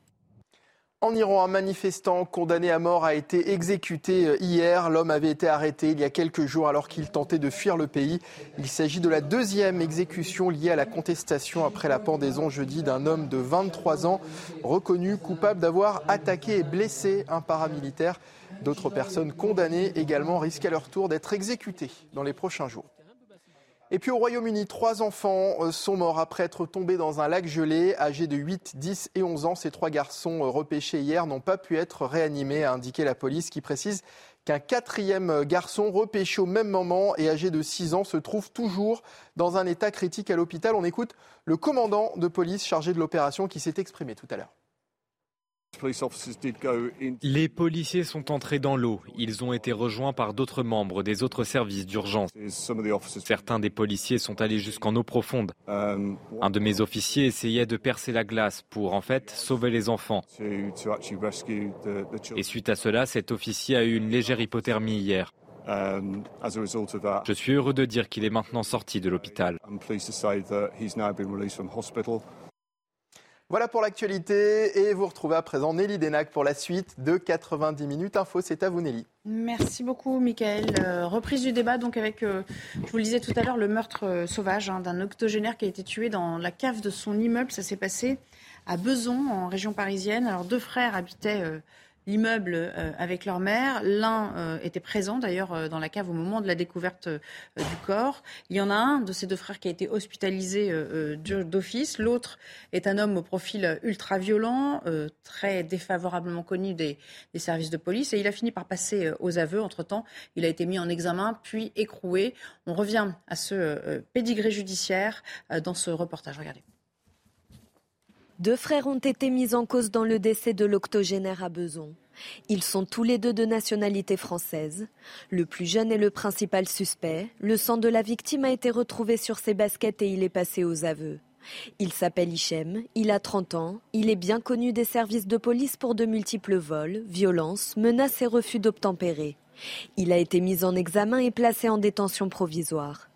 En Iran, un manifestant condamné à mort a été exécuté euh, hier. L'homme avait été arrêté il y a quelques jours alors qu'il tentait de fuir le pays. Il s'agit de la deuxième exécution liée à la contestation après la pendaison jeudi d'un homme de 23 ans reconnu coupable d'avoir attaqué et blessé un paramilitaire. D'autres personnes condamnées également risquent à leur tour d'être exécutées dans les prochains jours. Et puis au Royaume-Uni, trois enfants euh, sont morts après être tombés dans un lac gelé. Âgés de 8, 10 et 11 ans, ces trois garçons euh, repêchés hier n'ont pas pu être réanimés, a indiqué la police qui précise qu'un quatrième garçon repêché au même moment et âgé de 6 ans se trouve toujours dans un état critique à l'hôpital. On écoute le commandant de police chargé de l'opération qui s'est exprimé tout à l'heure. Les policiers sont entrés dans l'eau. Ils ont été rejoints par d'autres membres des autres services d'urgence. Certains des policiers sont allés jusqu'en eau profonde. Um, Un de mes officiers essayait de percer la glace pour, en fait, sauver les enfants. Et suite à cela, cet officier a eu une légère hypothermie hier. Um, Je suis heureux de dire qu'il est maintenant sorti de l'hôpital. Voilà pour l'actualité et vous retrouvez à présent Nelly Denac pour la suite de 90 minutes info. C'est à vous Nelly. Merci beaucoup Michael. Euh, reprise du débat donc avec, euh, je vous le disais tout à l'heure, le meurtre euh, sauvage hein, d'un octogénaire qui a été tué dans la cave de son immeuble. Ça s'est passé à Beson en région parisienne. Alors deux frères habitaient l'immeuble euh, avec leur mère. L'un euh, était présent d'ailleurs euh, dans la cave au moment de la découverte du corps. Il y en a un de ces deux frères qui a été hospitalisé d'office. L'autre est un homme au profil ultra violent, très défavorablement connu des, des, services de police. Et il a fini par passer aux aveux. Entre-temps, il a été mis en examen, puis écroué. On revient à ce pédigré judiciaire dans ce reportage. Regardez. Deux frères ont été mis en cause dans le décès de l'octogénaire à Beson. Ils sont tous les deux de nationalité française. Le plus jeune est le principal suspect. Le sang de la victime a été retrouvé sur ses baskets et il est passé aux aveux. Il s'appelle Hichem, il a 30 ans, il est bien connu des services de police pour de multiples vols, violences, menaces et refus d'obtempérer. Il a été mis en examen et placé en détention provisoire.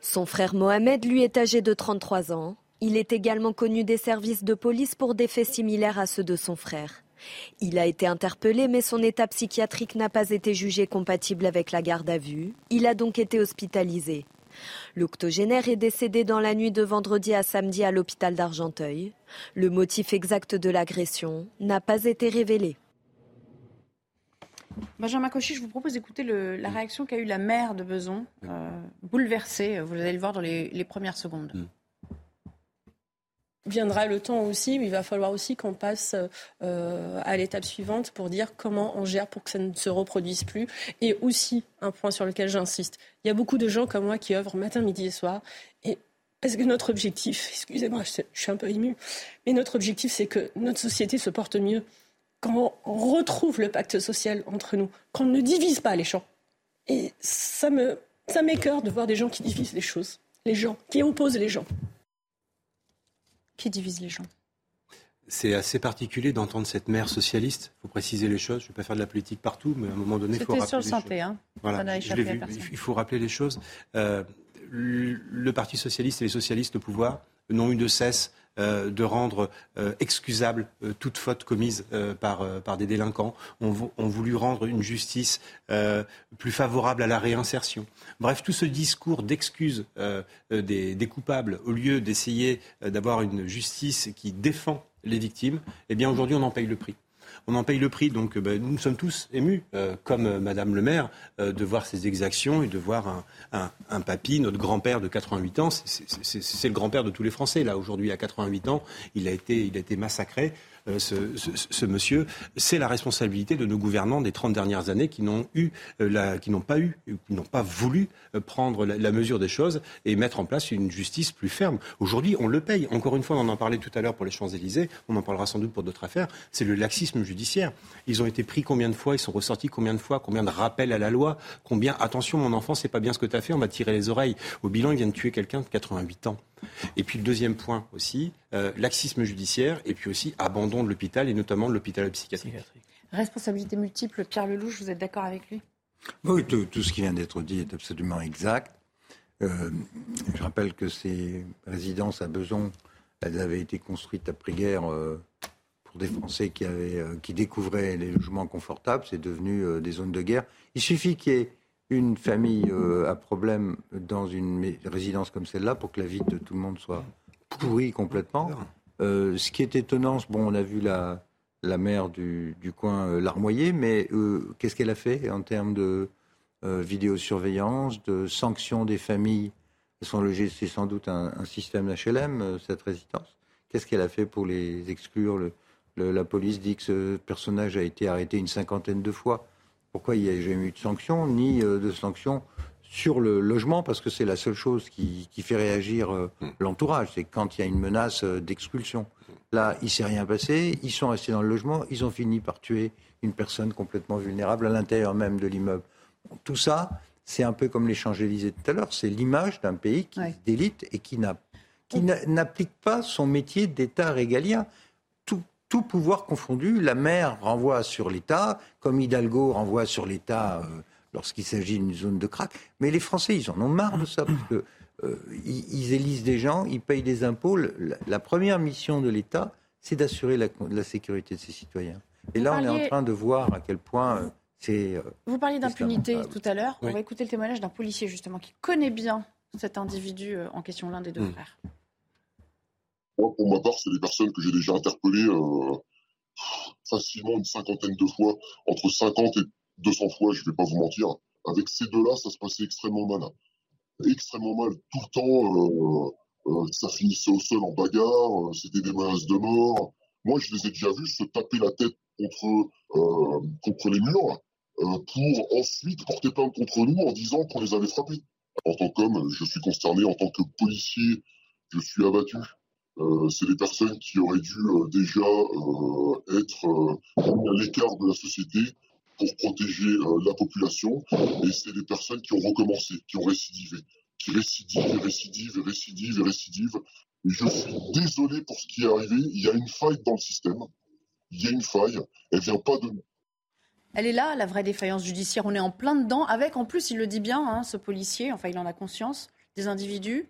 Son frère Mohamed, lui, est âgé de 33 ans. Il est également connu des services de police pour des faits similaires à ceux de son frère. Il a été interpellé, mais son état psychiatrique n'a pas été jugé compatible avec la garde à vue. Il a donc été hospitalisé. L'octogénaire est décédé dans la nuit de vendredi à samedi à l'hôpital d'Argenteuil. Le motif exact de l'agression n'a pas été révélé. Benjamin Cauchy, je vous propose d'écouter la réaction qu'a eue la mère de Beson, euh, bouleversée, vous allez le voir dans les, premières secondes. Mm viendra le temps aussi où il va falloir aussi qu'on passe euh, à l'étape suivante pour dire comment on gère pour que ça ne se reproduise plus. Et aussi, un point sur lequel j'insiste, il y a beaucoup de gens comme moi qui œuvrent matin, midi et soir. Et parce que notre objectif, excusez-moi, je suis un peu ému, mais notre objectif, c'est que notre société se porte mieux quand on retrouve le pacte social entre nous, qu'on ne divise pas les gens. Et ça me, ça de voir des gens qui divisent les choses, les gens, qui opposent les gens qui divise les gens? C'est assez particulier d'entendre cette mère socialiste. Il faut préciser les choses. Je ne vais pas faire de la politique partout, mais à un moment donné, il faut rappeler sur le santé, hein. Voilà, je vu. Il faut rappeler les choses. Euh, le Parti socialiste et les socialistes au pouvoir n'ont eu de cesse de rendre euh, excusable euh, toute faute commise par, des délinquants, ont, voulu rendre une justice plus favorable à la réinsertion. Bref, tout ce discours d'excuses des, des, coupables, au lieu d'essayer d'avoir une justice qui défend les victimes, eh bien aujourd'hui on en paye le prix on en paye le prix. Donc ben, nous sommes tous émus, euh, comme euh, Madame le maire, euh, de voir ces exactions et de voir un, un, papy, notre grand-père de 88 ans. C'est le grand-père de tous les Français. Là, aujourd'hui, à 88 ans, il a été, il a été massacré. Euh, ce, monsieur, c'est la responsabilité de nos gouvernants des 30 dernières années qui n'ont eu, euh, qui n'ont pas eu, qui n'ont pas voulu euh, prendre la, mesure des choses et mettre en place une justice plus ferme. Aujourd'hui, on le paye. Encore une fois, on en parlait tout à l'heure pour les Champs-Élysées, on en parlera sans doute pour d'autres affaires. C'est le laxisme judiciaire. Ils ont été pris combien de fois, ils sont ressortis combien de fois, combien de rappels à la loi, combien, attention mon enfant, c'est pas bien ce que tu as fait, on va tirer les oreilles. Au bilan, ils viennent tuer quelqu'un de 88 ans. Et puis le deuxième point aussi, euh, laxisme judiciaire et puis aussi abandon de l'hôpital et notamment de l'hôpital psychiatrique. Responsabilité multiple, Pierre Lelouch, vous êtes d'accord avec lui? Oui, tout, ce qui vient d'être dit est absolument exact. Euh, je rappelle que ces résidences à Beson, elles avaient été construites après-guerre euh, pour des Français qui, avaient, qui découvraient les logements confortables, c'est devenu des zones de guerre. Il suffit qu'il y ait une famille à problème dans une résidence comme celle-là pour que la vie de tout le monde soit pourrie complètement. ce qui est étonnant, bon, on a vu la, la maire du, coin larmoyer, mais qu'est-ce qu'elle a fait en termes de vidéosurveillance, de sanctions des familles Elles sont logées, c'est sans doute un, un système d'HLM, cette résidence. Qu'est-ce qu'elle a fait pour les exclure? La police dit que ce personnage a été arrêté une cinquantaine de fois. Pourquoi il n'y a jamais eu de sanction, ni euh, de sanction sur le logement Parce que c'est la seule chose qui, fait réagir euh, hmm. l'entourage. C'est quand il y a une menace euh, d'expulsion. Là, il ne s'est rien passé. Ils sont restés dans le logement. Ils ont fini par tuer une personne complètement vulnérable à l'intérieur même de l'immeuble. Tout ça, c'est un peu comme les Champs-Élysées tout à l'heure. C'est l'image d'un pays qui d'élite et qui n'applique pas son métier d'État régalien. Tout, pouvoir confondu, la maire renvoie sur l'État, comme Hidalgo renvoie sur l'État euh, lorsqu'il s'agit d'une zone de crack. Mais les Français, ils en ont marre de ça, parce que euh, ils, élisent des gens, ils payent des impôts. La, première mission de l'État, c'est d'assurer la, la, sécurité de ses citoyens. Et là, on est en train de voir à quel point euh, c'est... Vous parliez d'impunité tout à l'heure. On va écouter le témoignage d'un policier, justement, qui connaît bien cet individu en question, l'un des deux hmm. frères. Moi, pour ma part, c'est des personnes que j'ai déjà interpellées euh, facilement une cinquantaine de fois, entre 50 et 200 fois, je ne vais pas vous mentir. Avec ces deux-là, ça se passait extrêmement mal. Extrêmement mal. Tout le temps, euh, euh, ça finissait au sol en bagarre, c'était des menaces de mort. Moi, je les ai déjà vus se taper la tête contre, contre les murs pour ensuite porter plainte contre nous en disant qu'on les avait frappés. En tant qu'homme, je suis consterné. En tant que policier, je suis abattu. Euh, c'est des personnes qui auraient dû euh, déjà euh, être à l'écart de la société pour protéger la population. Et c'est des personnes qui ont recommencé, qui ont récidivé, qui récidivent récidivent récidivent récidivent. Et je suis désolé pour ce qui est arrivé. Il y a une faille dans le système. Il y a une faille. Elle vient pas de nous. Elle est là, la vraie défaillance judiciaire. On est en plein dedans, avec en plus, il le dit bien, hein, ce policier, enfin il en a conscience, des individus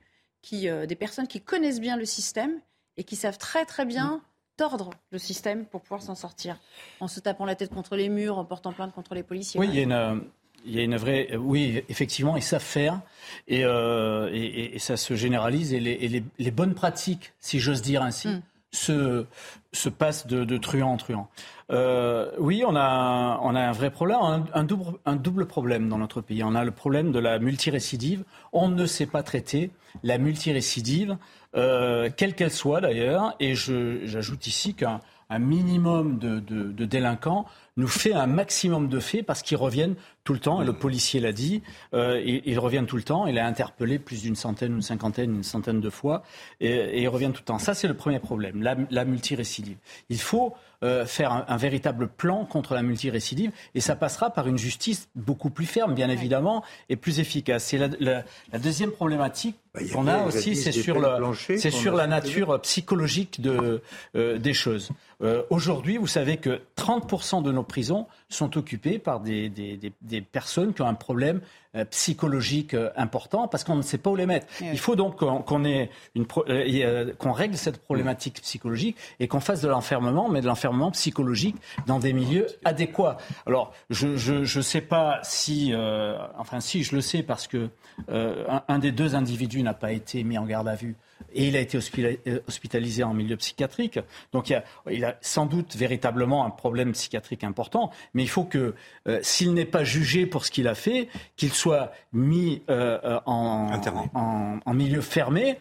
euh, des personnes qui connaissent bien le système et qui savent très très bien tordre le système pour pouvoir s'en sortir, en se tapant la tête contre les murs, en portant plainte contre les policiers. Oui, il y a une, il y a une vraie. Oui, effectivement, ils savent faire et, euh, et, ça se généralise. Et les, les, bonnes pratiques, si j'ose dire ainsi, hmm. se, se passent de, de truand en truand. Euh, oui, on a, on a un vrai problème, un, double, un double problème dans notre pays. On a le problème de la multirécidive. On ne sait pas traiter la multirécidive, euh, quelle qu'elle soit d'ailleurs. Et j'ajoute ici qu'un minimum de, de, délinquants nous fait un maximum de faits parce qu'ils reviennent tout le temps, et le policier l'a dit, euh, ils, reviennent tout le temps, il a interpellé plus d'une centaine, une cinquantaine, une centaine de fois, et, et ils reviennent tout le temps. Ça, c'est le premier problème, la, la multirécidive. Il faut euh, faire un, véritable plan contre la multirécidive. Et ça passera par une justice beaucoup plus ferme, bien évidemment, et plus efficace. C'est la, deuxième problématique bah, qu'on a aussi, c'est sur, c'est sur la nature psychologique de, euh, des choses. Euh, aujourd'hui, vous savez que 30% de nos prisons sont occupées par des, des, des, personnes qui ont un problème euh, psychologique euh, important parce qu'on ne sait pas où les mettre. Il faut donc qu'on ait une qu'on règle cette problématique psychologique et qu'on fasse de l'enfermement, mais de l'enfermement psychologique dans des milieux adéquats. Alors, je ne je, sais pas si, enfin si, je le sais parce que un, un des deux individus n'a pas été mis en garde à vue et il a été euh, hospitalisé en milieu psychiatrique. Donc il a, sans doute véritablement un problème psychiatrique important, mais il faut que euh, s'il n'est pas jugé pour ce qu'il a fait, qu'il soit mis euh, en, en, milieu fermé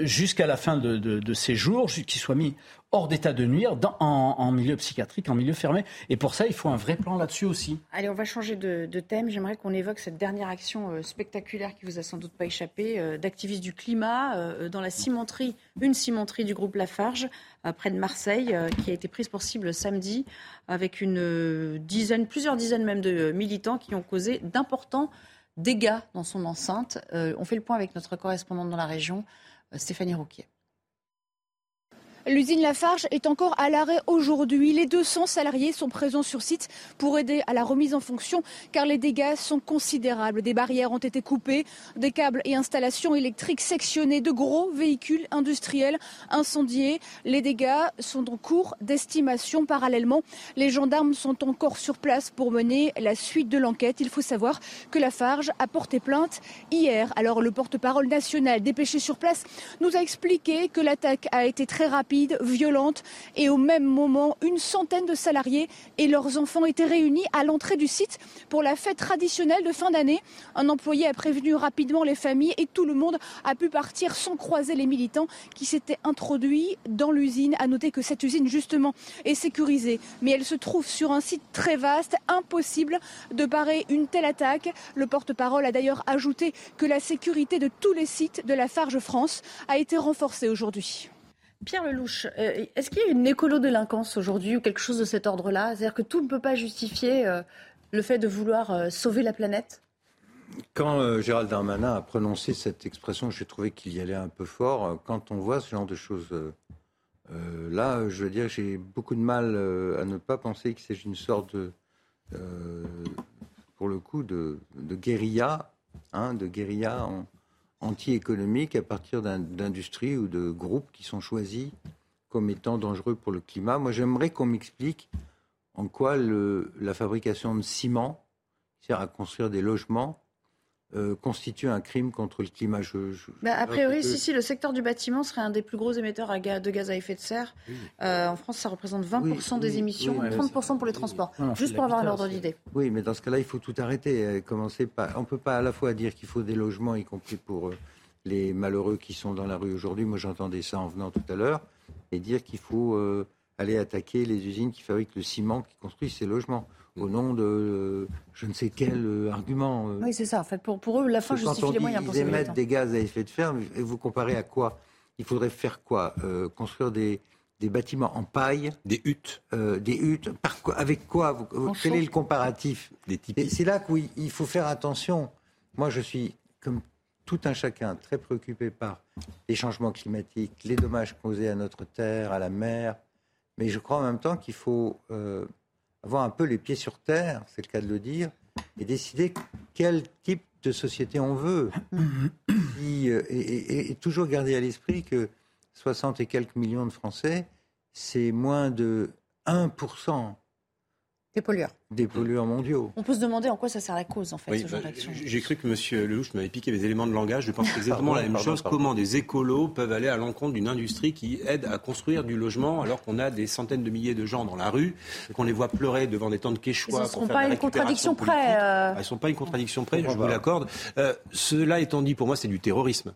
jusqu'à la fin de, de, de ses jours, qu'il soit mis hors d'état de nuire en, milieu psychiatrique, en milieu fermé. Et pour ça, il faut un vrai plan là-dessus aussi. Allez, on va changer de, thème. J'aimerais qu'on évoque cette dernière action euh, spectaculaire qui vous a sans doute pas échappé, euh, d'activistes du climat euh, dans la cimenterie, une cimenterie du groupe Lafarge, près de Marseille, qui a été prise pour cible samedi, avec une dizaine, plusieurs dizaines même de militants qui ont causé d'importants dégâts dans son enceinte. on fait le point avec notre correspondante dans la région, Stéphanie Rouquier. L'usine Lafarge est encore à l'arrêt aujourd'hui. Les 200 salariés sont présents sur site pour aider à la remise en fonction car les dégâts sont considérables. Des barrières ont été coupées, des câbles et installations électriques sectionnés, de gros véhicules industriels incendiés. Les dégâts sont en cours d'estimation. Parallèlement, les gendarmes sont encore sur place pour mener la suite de l'enquête. Il faut savoir que Lafarge a porté plainte hier. Alors le porte-parole national dépêché sur place nous a expliqué que l'attaque a été très rapide violente et au même moment, une centaine de salariés et leurs enfants étaient réunis à l'entrée du site pour la fête traditionnelle de fin d'année. Un employé a prévenu rapidement les familles et tout le monde a pu partir sans croiser les militants qui s'étaient introduits dans l'usine. À noter que cette usine justement est sécurisée, mais elle se trouve sur un site très vaste, impossible de parer une telle attaque. Le porte-parole a d'ailleurs ajouté que la sécurité de tous les sites de la Farge France a été renforcée aujourd'hui. Pierre Lelouch, euh, est-ce qu'il y a une écolo-délinquance aujourd'hui ou quelque chose de cet ordre-là? C'est-à-dire que tout ne peut pas justifier euh, le fait de vouloir euh, sauver la planète? Quand Gérald Darmanin a prononcé cette expression, j'ai trouvé qu'il y allait un peu fort. Quand on voit ce genre de choses là, je veux dire, j'ai beaucoup de mal à ne pas penser qu'il s'agit d'une sorte de, pour le coup, de, guérilla, hein, de guérilla en, anti-économique à partir d'industries ou de groupes qui sont choisis comme étant dangereux pour le climat. Moi, j'aimerais qu'on m'explique en quoi la fabrication de ciment, sert à construire des logements, euh, constitue un crime contre le climat. Je, bah, a priori, si, si, le secteur du bâtiment serait un des plus gros émetteurs de gaz à effet de serre. Euh, en France, ça représente 20% des émissions, 30% pour les transports. juste pour avoir un ordre d'idée. Oui, mais dans ce cas-là, il faut tout arrêter. Euh, commencer par... On ne peut pas à la fois dire qu'il faut des logements, y compris pour les malheureux qui sont dans la rue aujourd'hui. Moi, j'entendais ça en venant tout à l'heure. Et dire qu'il faut aller attaquer les usines qui fabriquent le ciment, qui construisent ces logements au nom de je ne sais quel euh, argument. Euh. Oui, c'est ça. En fait, pour, pour eux, la fin justifie les moyens. Quand ils émettent des gaz à effet de serre, et vous comparez à quoi? Il faudrait faire quoi? Euh, Construire des, des bâtiments en paille? Des huttes Des huttes par quoi, Avec quoi? Quel est le comparatif? C'est là qu'il faut faire attention. Moi, je suis, comme tout un chacun, très préoccupé par les changements climatiques, les dommages causés à notre terre, à la mer. Mais je crois en même temps qu'il faut avoir un peu les pieds sur terre, c'est le cas de le dire, et décider quel type de société on veut. Euh, et, toujours garder à l'esprit que 60 et quelques millions de Français, c'est moins de 1% des pollueurs. Des pollueurs mondiaux. On peut se demander en quoi ça sert la cause, en fait, ce genre bah, J'ai cru que M. Lelouch m'avait piqué mes éléments de langage. Je pense exactement la même chose. Comment des écolos peuvent aller à l'encontre d'une industrie qui aide à construire du logement alors qu'on a des centaines de milliers de gens dans la rue, qu'on les voit pleurer devant des tentes quechua. Ce ne sont pas une contradiction près. Euh... Elles ne sont pas une contradiction près, je vous l'accorde. Euh, cela étant dit, pour moi, c'est du terrorisme.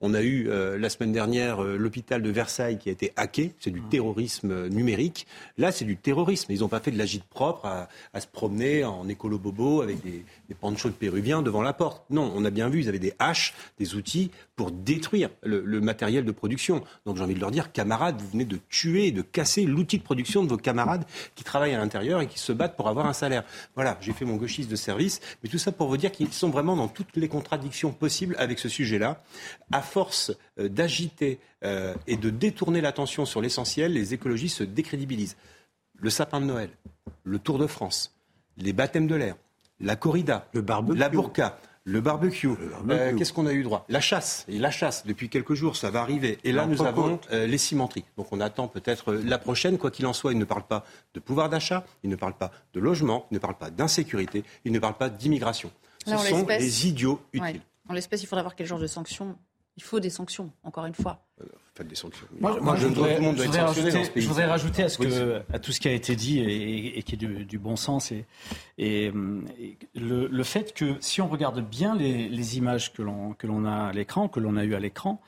On a eu euh, la semaine dernière euh, l'hôpital de Versailles qui a été hacké. C'est du mmh. terrorisme euh, numérique. Là, c'est du terrorisme. Ils n'ont pas fait de l'agite propre à, se promener en écolo-bobo avec des, des panchos de péruviens devant la porte. Non, on a bien vu, ils avaient des haches, des outils pour détruire le, matériel de production. Donc j'ai envie de leur dire, camarades, vous venez de tuer, de casser l'outil de production de vos camarades qui travaillent à l'intérieur et qui se battent pour avoir un salaire. Voilà, j'ai fait mon gauchiste de service, mais tout ça pour vous dire qu'ils sont vraiment dans toutes les contradictions possibles avec ce sujet-là. Force euh, d'agiter euh, et de détourner l'attention sur l'essentiel, les écologistes se décrédibilisent. Le sapin de Noël, le Tour de France, les baptêmes de l'air, la corrida, le la burqa, le barbecue. Euh, qu'est-ce qu'on a eu droit? La chasse. Et la chasse, depuis quelques jours, ça va arriver. Et là, nous avons euh, les cimenteries. Donc on attend peut-être euh, la prochaine. Quoi qu'il en soit, il ne parle pas de pouvoir d'achat, il ne parle pas de logement, il ne parle pas d'insécurité, il ne parle pas d'immigration. Ce sont des idiots utiles. En l'espèce, il faudra voir quel genre de sanctions. Il faut des sanctions, encore une fois des sanctions. Moi, je, voudrais, je voudrais rajouter à, ce que, à tout ce qui a été dit et, qui est du, bon sens et, et, le, fait que si on regarde bien les, images que l'on a à l'écran, que l'on a eu à l'écran,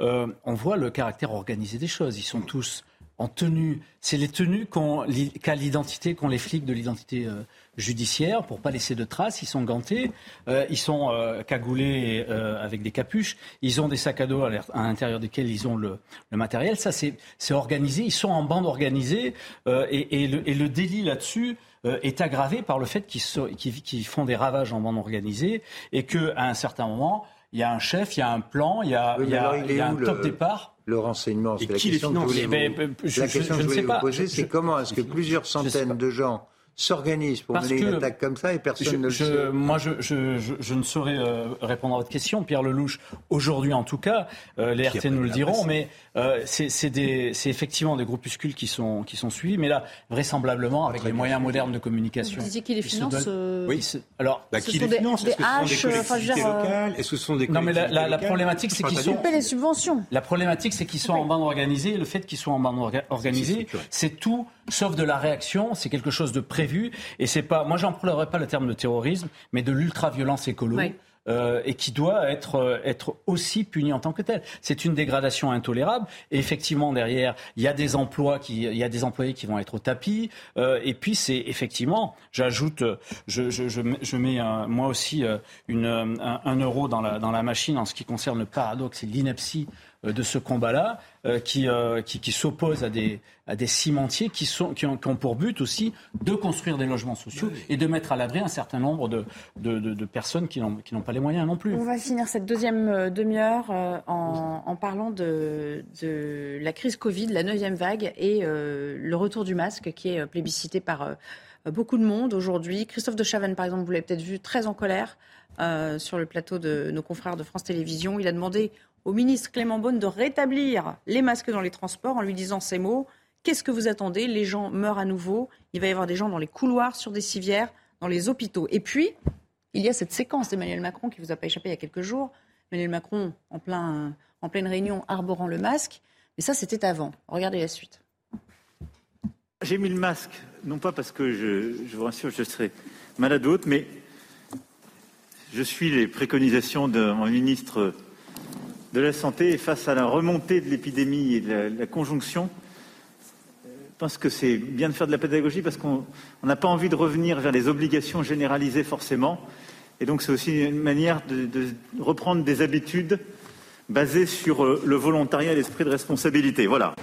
euh, on voit le caractère organisé des choses. Ils sont tous en tenue. C'est les tenues qu'a l'identité, qu'ont les flics de l'identité euh, judiciaire pour pas laisser de traces. Ils sont gantés, euh, ils sont euh, cagoulés avec des capuches, ils ont des sacs à dos à l'intérieur desquels ils ont le, le matériel. Ça, c'est organisé. Ils sont en bande organisée et, et, le, délit là-dessus est aggravé par le fait qu'ils qu font des ravages en bande organisée et qu'à un certain moment, il y a un chef, il y a un plan, il y a, il y a, il y a un top départ. Le renseignement, c'est la qui question les que je finance voulais vous, ben, je- la je- question je que je sais voulais pas. vous poser, c'est comment est-ce que plusieurs centaines de gens s'organisent pour Parce mener une que attaque comme ça et personne je, ne le je- sait Moi, je, je, je, je ne saurais euh, répondre à votre question, Pierre Lelouch. Aujourd'hui, en tout cas, euh, les RT nous le diront, presse. mais euh, c'est c'est des- c'est effectivement des groupuscules qui sont, qui sont suivis, mais là, vraisemblablement, avec les moyens modernes de communication. Vous disiez qui les finance, donnent- euh, Oui, alors, Bah, Ce qui sont les finance des Est-ce que ce sont des haches, euh, enfin, je veux collectivités dire, euh, locales Est-ce que ce sont des Non, mais la- la- la problématique, c'est qu'ils sont- les subventions. La problématique, c'est qu'ils soient en bande organisée. Et le fait qu'ils soient en bande orga- organisée, c'est tout sauf de la réaction. C'est quelque chose de prévu. Et c'est pas. Moi, j'emploierais pas le terme de terrorisme, mais de l'ultra-violence écolo. Oui. Euh, et qui doit être, euh, être aussi puni en tant que tel. C'est une dégradation intolérable. Et effectivement, derrière, il y a des emplois qui, il y a des employés qui vont être au tapis. euh, et puis, c'est effectivement, j'ajoute, euh, je, je, je, mets- je mets euh, moi aussi une, un, un euro dans la, dans la machine en ce qui concerne le paradoxe et l'ineptie de ce combat-là, euh, qui, euh, qui, qui s'oppose à des, à des cimentiers qui, sont, qui, ont, qui ont pour but aussi de construire des logements sociaux et de mettre à l'abri un certain nombre de, de, de, de personnes qui n'ont qui n'ont pas les moyens non plus. On va finir cette deuxième euh, demi-heure euh, en, en parlant de, de la crise Covid, la neuvième vague et euh, le retour du masque qui est euh, plébiscité par euh, beaucoup de monde aujourd'hui. Christophe de Chavannes, par exemple, vous l'avez peut-être vu très en colère euh, sur le plateau de nos confrères de France Télévisions. Il a demandé au ministre Clément Beaune de rétablir les masques dans les transports en lui disant ces mots. Qu'est-ce que vous attendez? Les gens meurent à nouveau. Il va y avoir des gens dans les couloirs, sur des civières, dans les hôpitaux. Et puis, il y a cette séquence d'Emmanuel Macron qui vous a pas échappé il y a quelques jours. Emmanuel Macron en, en pleine réunion arborant le masque. Mais ça, c'était avant. Regardez la suite. J'ai mis le masque, non pas parce que je, vous rassure, je serai malade ou autre, mais je suis les préconisations de mon ministre de la Santé et face à la remontée de l'épidémie et de la, conjonction, je pense que c'est bien de faire de la pédagogie parce qu'on on n'a pas envie de revenir vers les obligations généralisées forcément. Et donc c'est aussi une manière de, de reprendre des habitudes basées sur euh, le volontariat et l'esprit de responsabilité. Voilà.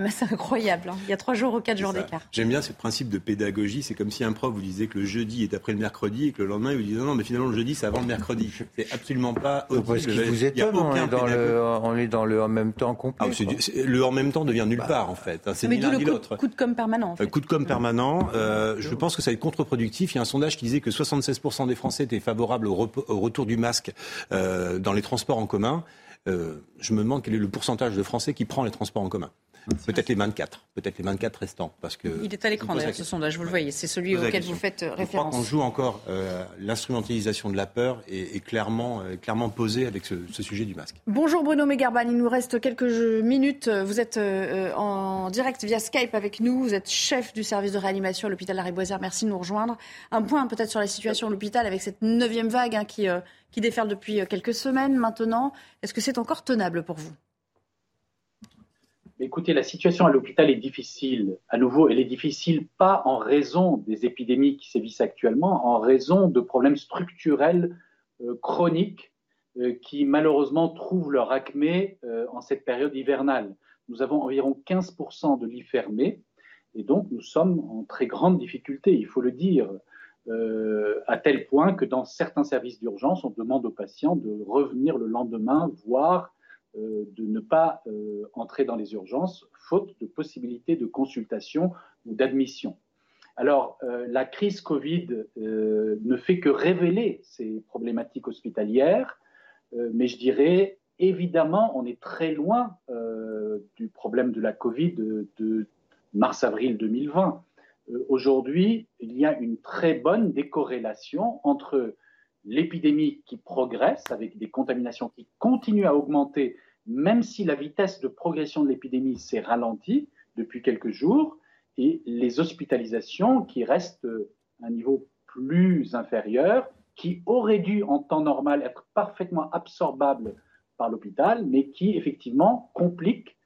Même assez incroyable. hein. Il y a trois jours ou quatre jours d'écart. J'aime bien ce principe de pédagogie. C'est comme si un prof vous disait que le jeudi est après le mercredi et que le lendemain, il vous disait non, non, mais finalement, le jeudi, c'est avant le mercredi. C'est absolument pas Parce qu'il vous Il y a étonne, on aucun est, dans le, on est dans le en même temps complet. Ah, du- le en même temps devient nulle part, en fait. hein. C'est Mais ni d'où l'un le ni coup, l'autre. coup de com permanent. en fait. Euh, Coup de com permanent. Euh, je pense que ça va être contre-productif. Il y a un sondage qui disait que 76% des Français étaient favorables au, retour du masque euh, dans les transports en commun. Euh, je me demande quel est le pourcentage de Français qui prend les transports en commun. Peut-être les 24, peut-être les 24 restants, parce que Il est à l'écran d'ailleurs ce sondage, vous le voyez, c'est celui auquel vous faites Je crois référence. qu'on joue encore euh, l'instrumentalisation de la peur et, et clairement, euh, clairement posée avec ce, ce sujet du masque. Bonjour Bruno Megarban, il nous reste quelques minutes. Vous êtes euh, en direct via Skype avec nous. Vous êtes chef du service de réanimation à l'hôpital Lariboisière. Merci de nous rejoindre. Un point peut-être sur la situation à l'hôpital avec cette neuvième vague hein, qui, euh, qui déferle depuis euh, quelques semaines maintenant. Est-ce que c'est encore tenable pour vous? Écoutez, la situation à l'hôpital est difficile. À nouveau, elle est difficile pas en raison des épidémies qui sévissent actuellement, en raison de problèmes structurels euh, chroniques euh, qui malheureusement trouvent leur acmé euh, en cette période hivernale. Nous avons environ 15% de lits fermés et donc nous sommes en très grande difficulté, il faut le dire, à tel point que dans certains services d'urgence, on demande aux patients de revenir le lendemain, voire de ne pas euh, entrer dans les urgences, faute de possibilité de consultation ou d'admission. Alors, euh, la crise Covid euh, ne fait que révéler ces problématiques hospitalières, euh, mais je dirais, évidemment, on est très loin euh, du problème de la Covid de, de mars-avril 2020. Euh, Aujourd'hui, il y a une très bonne décorrélation entre l'épidémie qui progresse avec des contaminations qui continuent à augmenter, même si la vitesse de progression de l'épidémie s'est ralentie depuis quelques jours, et les hospitalisations qui restent à un niveau plus inférieur, qui auraient dû en temps normal être parfaitement absorbables par l'hôpital, mais qui effectivement compliquent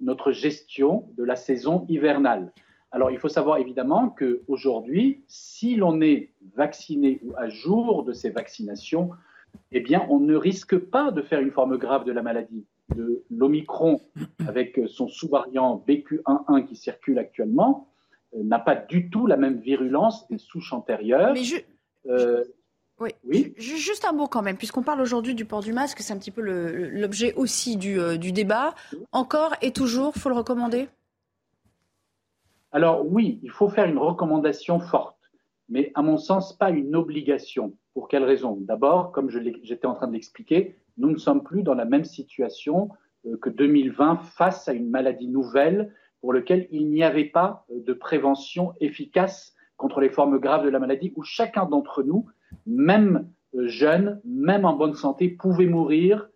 notre gestion de la saison hivernale. Alors, il faut savoir évidemment qu'aujourd'hui, si l'on est vacciné ou à jour de ces vaccinations, eh bien, on ne risque pas de faire une forme grave de la maladie. L'Omicron, avec son sous-variant BQ11 qui circule actuellement, euh, n'a pas du tout la même virulence des souches antérieures. Mais euh, oui. Juste un mot quand même, puisqu'on parle aujourd'hui du port du masque, c'est un petit peu l'objet aussi du, euh, du, débat. Encore et toujours, faut le recommander? Alors oui, il faut faire une recommandation forte, mais à mon sens, pas une obligation. Pour quelle raison? D'abord, comme j'étais en train de l'expliquer, nous ne sommes plus dans la même situation que 2020 face à une maladie nouvelle pour lequel il n'y avait pas euh, de prévention efficace contre les formes graves de la maladie, où chacun d'entre nous, même euh, jeune, même en bonne santé, pouvait mourir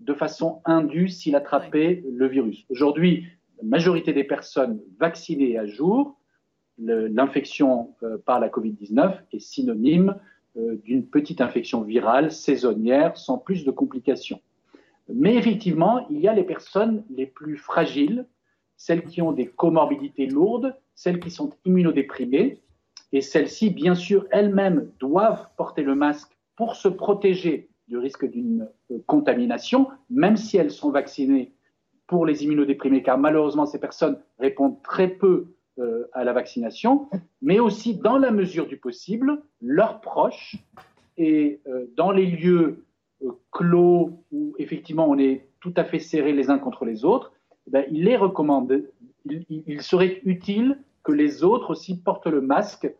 de façon indue s'il attrapait le virus. Aujourd'hui, la majorité des personnes vaccinées à jour, l'infection euh, par la Covid-19 est synonyme d'une petite infection virale saisonnière sans plus de complications. Mais effectivement, il y a les personnes les plus fragiles, celles qui ont des comorbidités lourdes, celles qui sont immunodéprimées, et celles-ci, bien sûr, elles-mêmes doivent porter le masque pour se protéger du risque d'une euh, contamination, même si elles sont vaccinées pour les immunodéprimés, car malheureusement, ces personnes répondent très peu euh, à la vaccination, mais aussi, dans la mesure du possible, leurs proches et euh, dans les lieux clos où effectivement on est tout à fait serrés les uns contre les autres, ben, il est recommandé, il, serait utile que les autres aussi portent le masque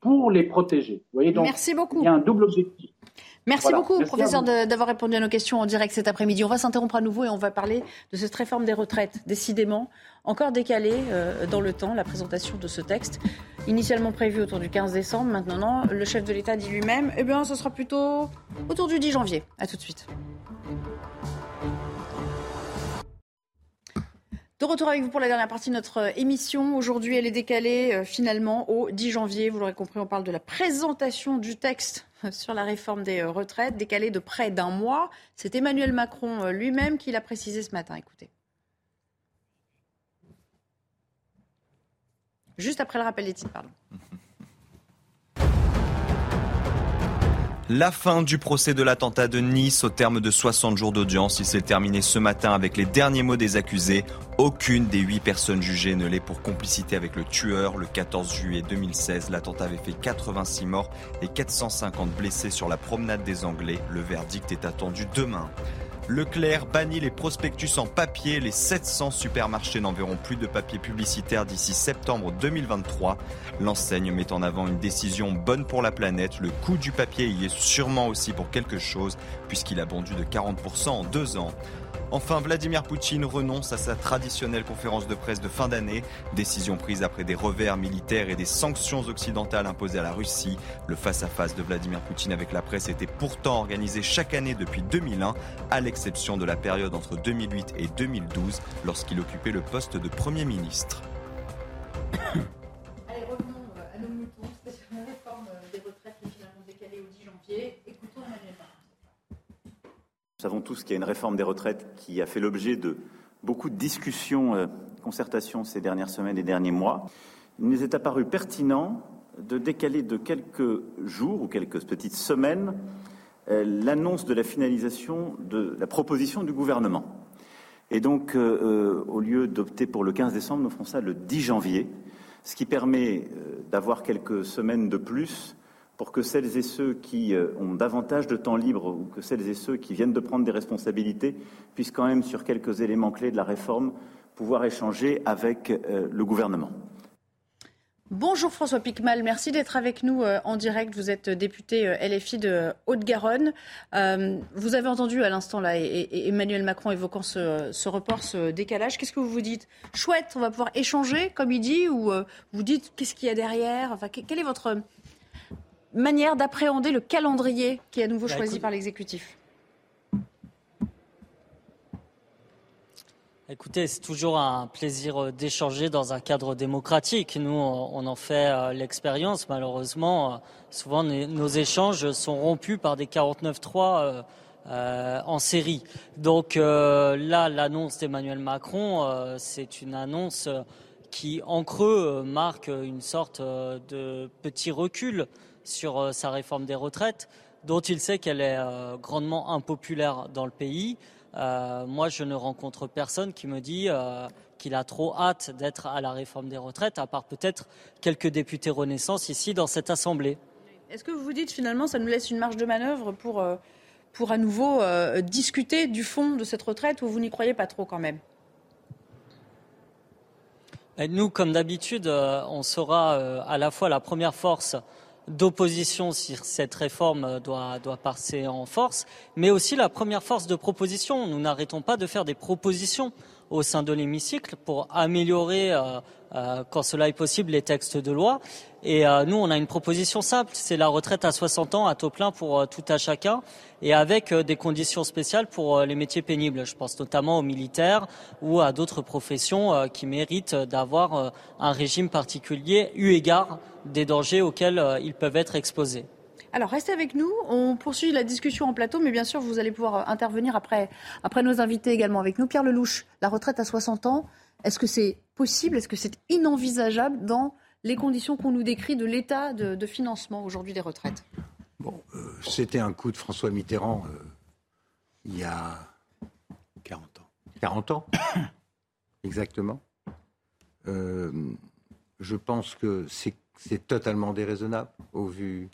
pour les protéger. Vous voyez, donc, Merci beaucoup. Il y a un double objectif. Merci beaucoup, professeur, d'avoir répondu à nos questions en direct cet après-midi. On va s'interrompre à nouveau et on va parler de cette réforme des retraites. Décidément, encore décalée euh, dans le temps, la présentation de ce texte. Initialement prévu autour du 15 décembre, maintenant, le chef de l'État dit lui-même, eh bien, ce sera plutôt autour du 10 janvier. À tout de suite. De retour avec vous pour la dernière partie de notre euh, émission. Aujourd'hui, elle est décalée euh, finalement au 10 janvier. Vous l'aurez compris, on parle de la présentation du texte sur la réforme des retraites, décalée de près d'un mois. C'est Emmanuel Macron lui-même qui l'a précisé ce matin. Écoutez. Juste après le rappel des titres, pardon. La fin du procès de l'attentat de Nice au terme de 60 jours d'audience. Il s'est terminé ce matin avec les derniers mots des accusés. Aucune des huit personnes jugées ne l'est pour complicité avec le tueur. Le 14 juillet 2016, l'attentat avait fait 86 morts et 450 blessés sur la promenade des Anglais. Le verdict est attendu demain. Leclerc bannit les prospectus en papier. Les 700 supermarchés n'enverront plus de papier publicitaire d'ici septembre 2023. L'enseigne met en avant une décision bonne pour la planète. Le coût du papier y est sûrement aussi pour quelque chose puisqu'il a bondu de 40% en deux ans. Enfin, Vladimir Poutine renonce à sa traditionnelle conférence de presse de fin d'année, décision prise après des revers militaires et des sanctions occidentales imposées à la Russie. Le face-à-face de Vladimir Poutine avec la presse était pourtant organisé chaque année depuis 2001, à l'exception de la période entre 2008 et 2012, lorsqu'il occupait le poste de Premier ministre. Allez, revenons à nos moutons, c'est la réforme des retraites qui est finalement décalée au 10 janvier. Écoutons Emmanuel nous savons tous qu'il y a une réforme des retraites qui a fait l'objet de beaucoup de discussions, euh, concertations ces dernières semaines et derniers mois. Il nous est apparu pertinent de décaler de quelques jours ou quelques petites semaines euh, l'annonce de la finalisation de la proposition du gouvernement. Et donc, euh, au lieu d'opter pour le 15 décembre, nous ferons ça le 10 janvier, ce qui permet d'avoir quelques semaines de plus pour que celles et ceux qui euh, ont davantage de temps libre ou que celles et ceux qui viennent de prendre des responsabilités puissent quand même, sur quelques éléments clés de la réforme, pouvoir échanger avec euh, le gouvernement. Bonjour François Picmal, merci d'être avec nous euh, en direct. Vous êtes député LFI de Haute-Garonne. vous avez entendu à l'instant là Emmanuel Macron évoquant ce, report, ce décalage. Qu'est-ce que vous vous dites? Chouette, on va pouvoir échanger, comme il dit, ou vous dites qu'est-ce qu'il y a derrière? Enfin, quel est votre manière d'appréhender le calendrier qui est à nouveau bah, choisi par l'exécutif Écoutez, c'est toujours un plaisir euh, d'échanger dans un cadre démocratique. Nous, on en fait euh, l'expérience. Malheureusement, euh, souvent nos échanges sont rompus par des 49-3 en série. Donc là, l'annonce d'Emmanuel Macron, c'est une annonce qui, en creux, marque une sorte de petit recul sur sa réforme des retraites, dont il sait qu'elle est grandement impopulaire dans le pays. moi, je ne rencontre personne qui me dit qu'il a trop hâte d'être à la réforme des retraites, à part peut-être quelques députés Renaissance ici dans cette Assemblée. Est-ce que vous vous dites finalement ça nous laisse une marge de manœuvre pour, euh, pour à nouveau euh, discuter du fond de cette retraite ou vous n'y croyez pas trop quand même? Nous, comme d'habitude, euh, on sera à la fois la première force d'opposition si cette réforme doit, doit passer en force, mais aussi la première force de proposition. Nous n'arrêtons pas de faire des propositions au sein de l'hémicycle pour améliorer, euh, euh, quand cela est possible, les textes de loi. Et euh, nous, on a une proposition simple, c'est la retraite à 60 ans à taux plein pour tout à chacun et avec des conditions spéciales pour les métiers pénibles. Je pense notamment aux militaires ou à d'autres professions qui méritent d'avoir un régime particulier eu égard des dangers auxquels ils peuvent être exposés. Alors restez avec nous, on poursuit la discussion en plateau, mais bien sûr vous allez pouvoir euh, intervenir après, après nos invités également avec nous. Pierre Lelouch, la retraite à 60 ans, est-ce que c'est possible, est-ce que c'est inenvisageable dans les conditions qu'on nous décrit de l'état de, financement aujourd'hui des retraites? Bon, euh, c'était un coup de François Mitterrand euh, il y a 40 ans. 40 ans? Exactement. je pense que c'est totalement déraisonnable au vu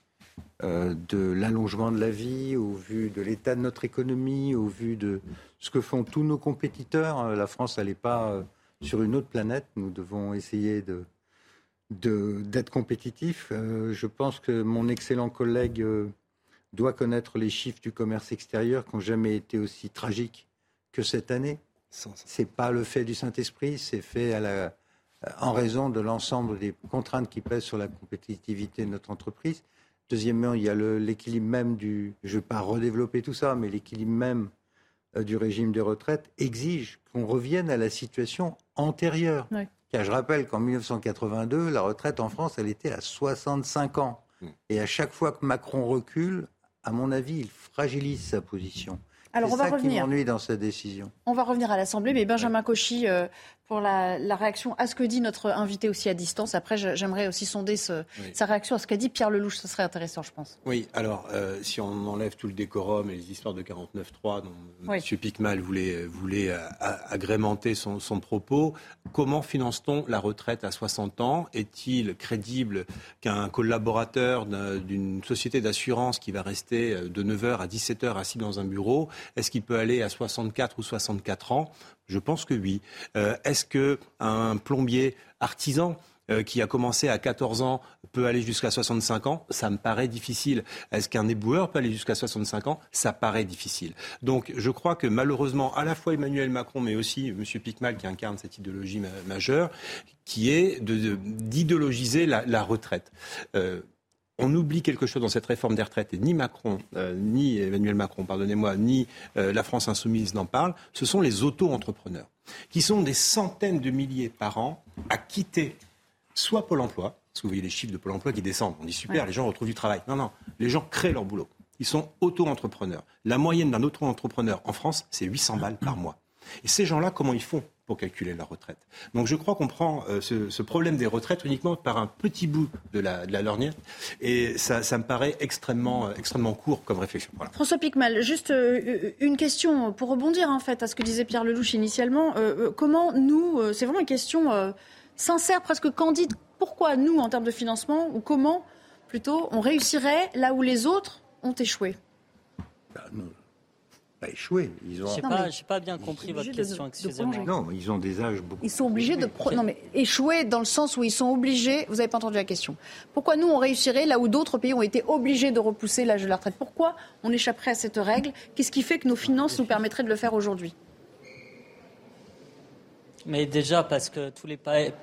de l'allongement de la vie, au vu de l'état de notre économie, au vu de ce que font tous nos compétiteurs. Euh, la France, elle n'est pas euh, sur une autre planète. Nous devons essayer de, d'être compétitif. je pense que mon excellent collègue doit connaître les chiffres du commerce extérieur qui n'ont jamais été aussi tragiques que cette année. C'est pas le fait du Saint-Esprit, c'est fait à la, en raison de l'ensemble des contraintes qui pèsent sur la compétitivité de notre entreprise. Deuxièmement, il y a l'équilibre même du, je ne vais pas redévelopper tout ça, mais l'équilibre même euh, du régime des retraites exige qu'on revienne à la situation antérieure. Car je rappelle qu'en 1982, la retraite en France, elle était à 65 ans. Mm. Et à chaque fois que Macron recule, à mon avis, il fragilise sa position. Alors on va ça revenir. qui m'ennuie dans cette décision. On va revenir à l'Assemblée, mais Benjamin Cauchy, euh, pour la, réaction à ce que dit notre invité aussi à distance. Après, j'aimerais aussi sonder sa réaction à ce qu'a dit Pierre Lelouch. Ce serait intéressant, je pense. Oui, alors, euh, si on enlève tout le décorum et les histoires de 49.3 dont M. Picmal voulait, voulait euh, agrémenter son, propos, comment finance-t-on la retraite à 60 ans? Est-il crédible qu'un collaborateur d'une société d'assurance qui va rester euh, de 9h à 17h assis dans un bureau, est-ce qu'il peut aller à 64 ou 64 ans? Je pense que oui. Euh, est-ce qu'un plombier artisan euh, qui a commencé à 14 ans peut aller jusqu'à 65 ans, ça me paraît difficile. Est-ce qu'un éboueur peut aller jusqu'à 65 ans? Ça paraît difficile. Donc je crois que malheureusement, à la fois Emmanuel Macron, mais aussi M. Picmal qui incarne cette idéologie majeure, qui est d'idéologiser la, la, retraite. Euh, on oublie quelque chose dans cette réforme des retraites, et ni Macron, euh, ni Emmanuel Macron, pardonnez-moi, ni euh, la France insoumise n'en parlent, ce sont les auto-entrepreneurs, qui sont des centaines de milliers par an à quitter soit Pôle emploi, parce que vous voyez les chiffres de Pôle emploi qui descendent, on dit super, les gens retrouvent du travail. Non, non, les gens créent leur boulot. Ils sont auto-entrepreneurs. La moyenne d'un auto-entrepreneur en France, c'est 800 balles par mois. Et ces gens-là, comment ils font? Pour calculer la retraite. Donc je crois qu'on prend euh, ce, problème des retraites uniquement par un petit bout de la, de lorgnette et ça, me paraît extrêmement, euh, extrêmement court comme réflexion. François Picmal, juste euh, une question pour rebondir en fait à ce que disait Pierre Lelouch initialement. comment nous, c'est vraiment une question sincère, presque candide, pourquoi nous, en termes de financement, ou comment plutôt on réussirait là où les autres ont échoué? Bah, pas échoué. Ils ont. pas, pas bien compris votre question. Excusez-moi. Non, ils ont des âges beaucoup. Ils sont obligés de. Non, mais échouer dans le sens où ils sont obligés. Vous n'avez pas entendu la question. Pourquoi nous on réussirait là où d'autres pays ont été obligés de repousser l'âge de la retraite? Pourquoi on échapperait à cette règle? Qu'est-ce qui fait que nos finances nous permettraient de le faire aujourd'hui? Mais déjà parce que tous les,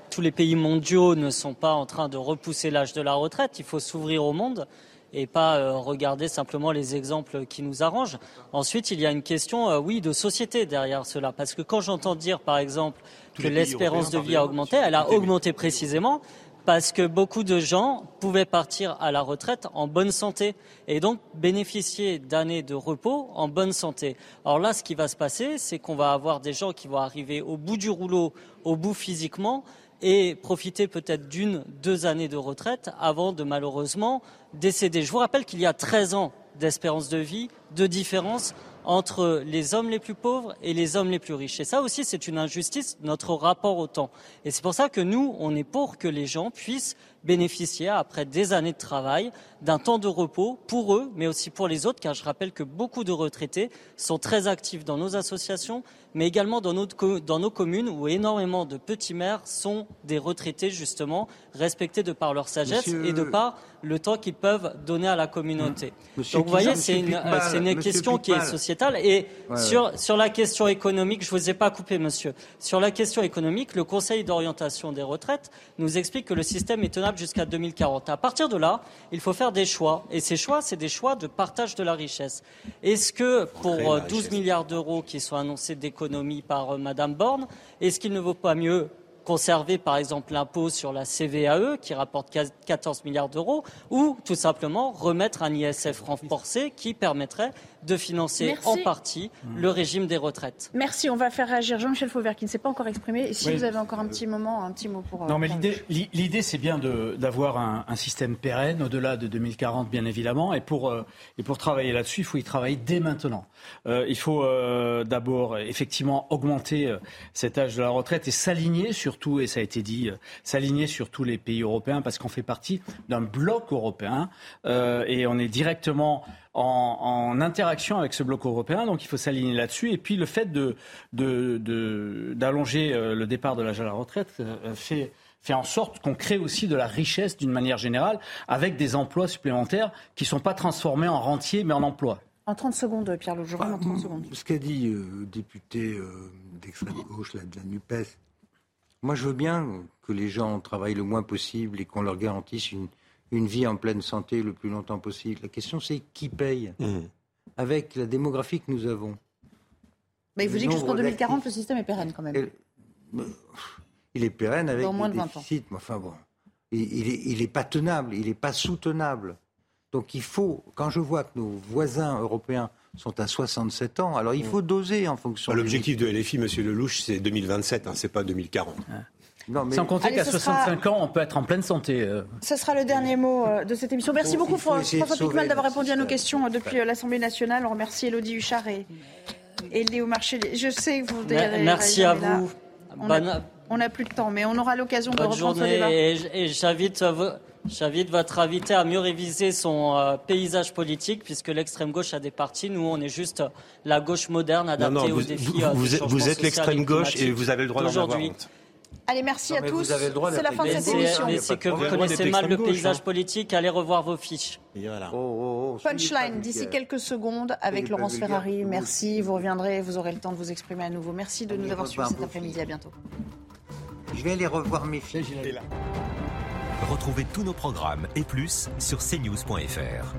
tous les pays mondiaux ne sont pas en train de repousser l'âge de la retraite, il faut s'ouvrir au monde et pas euh, regarder simplement les exemples qui nous arrangent. Ensuite, il y a une question, euh, oui, de société derrière cela. Parce que quand j'entends dire, par exemple, que l'espérance de vie a augmenté, elle a augmenté précisément parce que beaucoup de gens pouvaient partir à la retraite en bonne santé et donc bénéficier d'années de repos en bonne santé. Alors là, ce qui va se passer, c'est qu'on va avoir des gens qui vont arriver au bout du rouleau, au bout physiquement, et profiter peut-être d'une, deux années de retraite avant de malheureusement décéder. Je vous rappelle qu'il y a 13 ans d'espérance de vie, de différence entre les hommes les plus pauvres et les hommes les plus riches. Et ça aussi, c'est une injustice, notre rapport au temps. Et c'est pour ça que nous, on est pour que les gens puissent bénéficier, après des années de travail, d'un temps de repos pour eux, mais aussi pour les autres, car je rappelle que beaucoup de retraités sont très actifs dans nos associations, mais également dans, dans nos communes où énormément de petits maires sont des retraités, justement, respectés de par leur sagesse et de par le temps qu'ils peuvent donner à la communauté. Donc vous voyez, c'est une, une question qui est sociétale. Et sur, sur la question économique, je ne vous ai pas coupé, monsieur. Sur la question économique, le Conseil d'orientation des retraites nous explique que le système est tenable jusqu'à 2040. À partir de là, il faut faire des choix. Et ces choix, c'est des choix de partage de la richesse. Est-ce que pour 12 euh, milliards d'euros qui sont annoncés d'économie par euh, Madame Borne, est-ce qu'il ne vaut pas mieux conserver par exemple l'impôt sur la CVAE qui rapporte 14 milliards d'euros ou tout simplement remettre un ISF renforcé qui permettrait de financer en partie le régime des retraites. Merci. On va faire réagir Jean-Michel Fauvert qui ne s'est pas encore exprimé. Et si vous avez encore un petit moment, un petit mot pour. Euh, non, mais l'idée, c'est bien d'avoir un, un, système pérenne au-delà de 2040, bien évidemment. Et pour, euh, et pour travailler là-dessus, il faut y travailler dès maintenant. Euh, il faut euh, d'abord effectivement augmenter euh, cet âge de la retraite et s'aligner surtout, et ça a été dit, s'aligner sur tous les pays européens parce qu'on fait partie d'un bloc européen et on est directement en, interaction avec ce bloc européen, donc il faut s'aligner là-dessus. Et puis le fait d'allonger de, de, le départ de l'âge à la retraite fait fait en sorte qu'on crée aussi de la richesse d'une manière générale, avec des emplois supplémentaires qui ne sont pas transformés en rentiers, mais en emplois. En 30 secondes, Pierre Lejeune, en 30 secondes. Ce qu'a dit le euh, député euh, d'extrême gauche, de la NUPES, moi je veux bien que les gens travaillent le moins possible et qu'on leur garantisse une, une, vie en pleine santé le plus longtemps possible. La question c'est qui paye mmh. avec la démographie que nous avons. Mais il vous dit que jusqu'en 2040, le système est pérenne quand même. Il est pérenne avec moins de 20 ans. enfin bon, il, il, est, pas tenable, il n'est pas soutenable. Donc il faut, quand je vois que nos voisins européens sont à 67 ans, alors il faut doser en fonction. Bah, l'objectif de LFI, Monsieur Lelouch, c'est 2027, hein, c'est pas 2040. Sans compter qu'à 65 ans, on peut être en pleine santé. Euh. Ce sera le dernier mot euh, de cette émission. Merci beaucoup, François Picmal, d'avoir répondu à nos questions euh, depuis l'Assemblée nationale. On remercie Elodie Huchard et, Léo Marché. Je sais que vous Merci à vous. On n'a plus de temps, mais on aura l'occasion de reprendre ce débat. Et j'invite J'invite votre invité à mieux réviser son euh, paysage politique, puisque l'extrême gauche a des partis. Nous, on est juste la gauche moderne adaptée aux défis. Vous, euh, vous, vous êtes l'extrême gauche et vous avez le droit d'en avoir honte. Allez, merci à tous. C'est la fin de cette émission. c'est que vous connaissez mal le paysage hein. politique, allez revoir vos fiches. Oh, oh, oh, Punchline d'ici quelques secondes avec Laurence Ferrari. Merci. Vous reviendrez, vous aurez le temps de vous exprimer à nouveau. Merci de nous avoir suivis cet après-midi. À bientôt. Je vais aller revoir mes fiches. Retrouvez tous nos programmes et plus sur cnews.fr.